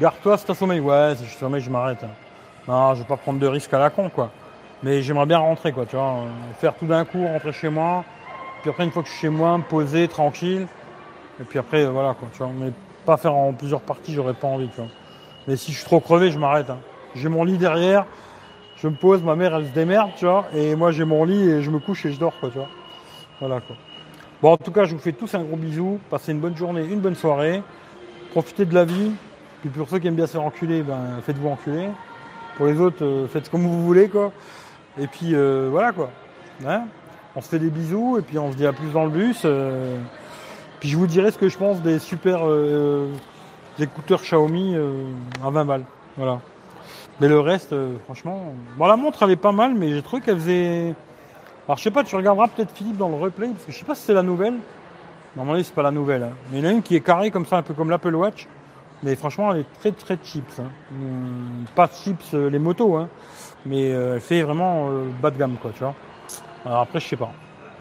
Garde-toi si t'as sommeil. Ouais, si je suis sommeil, je m'arrête. hein. Non, je vais pas prendre de risques à la con, quoi. Mais j'aimerais bien rentrer, quoi, tu vois. Faire tout d'un coup, rentrer chez moi. Puis après, une fois que je suis chez moi, me poser tranquille. Et puis après, voilà, quoi, tu vois. Mais pas faire en plusieurs parties, j'aurais pas envie, tu vois. Mais si je suis trop crevé, je m'arrête. hein. J'ai mon lit derrière. Je me pose, ma mère, elle se démerde, tu vois. Et moi, j'ai mon lit et je me couche et je dors, quoi, tu vois. Voilà, quoi. Bon, en tout cas, je vous fais tous un gros bisou. Passez une bonne journée, une bonne soirée. Profitez de la vie. Puis pour ceux qui aiment bien se faire enculer, ben, faites-vous enculer. Pour les autres, euh, faites comme vous voulez, quoi. Et puis euh, voilà, quoi. Hein on se fait des bisous et puis on se dit à plus dans le bus. euh. Puis je vous dirai ce que je pense des super écouteurs Xiaomi à 20 balles. Voilà. Mais le reste, euh, franchement. Bon, la montre, elle est pas mal, mais j'ai trouvé qu'elle faisait. Alors, je sais pas, tu regarderas peut-être Philippe dans le replay, parce que je sais pas si c'est la nouvelle. Normalement, c'est pas la nouvelle. hein. Mais il y en a une qui est carrée comme ça, un peu comme l'Apple Watch. Mais franchement, elle est très très cheap. hein. Hum, Pas cheap euh, les motos, hein. mais euh, elle fait vraiment bas de gamme, quoi, tu vois. Alors après, je sais pas.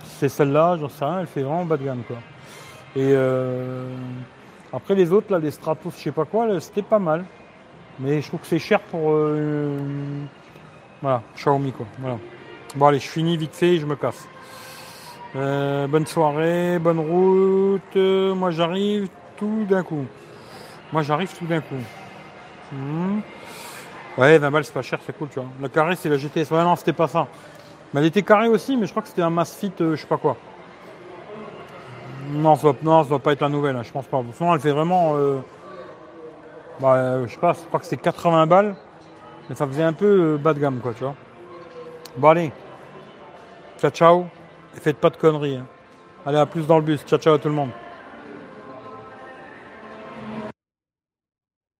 C'est celle-là, j'en sais rien, elle fait vraiment bas de gamme, quoi. Et euh, après, les autres, là, les Stratos, je sais pas quoi, c'était pas mal. Mais je trouve que c'est cher pour. euh, voilà, Xiaomi, quoi. Voilà. Bon, allez, je finis vite fait et je me casse. Euh, bonne soirée, bonne route. Euh, moi j'arrive tout d'un coup. Moi j'arrive tout d'un coup. Hmm. Ouais, 20 balles c'est pas cher, c'est cool, tu vois. Le carré c'est la GTS. Ouais, non, c'était pas ça. Mais elle était carrée aussi, mais je crois que c'était un Masfit, je sais pas quoi. Non, ça doit, non, ça doit pas être la nouvelle, hein, je pense pas. Sinon, elle fait vraiment. Bah, euh, je sais pas, je crois que c'était 80 balles. Mais ça faisait un peu euh, bas de gamme, quoi, tu vois. Bon, allez. Ciao, ciao. Et faites pas de conneries. hein. Allez, à plus dans le bus. Ciao, ciao à tout le monde.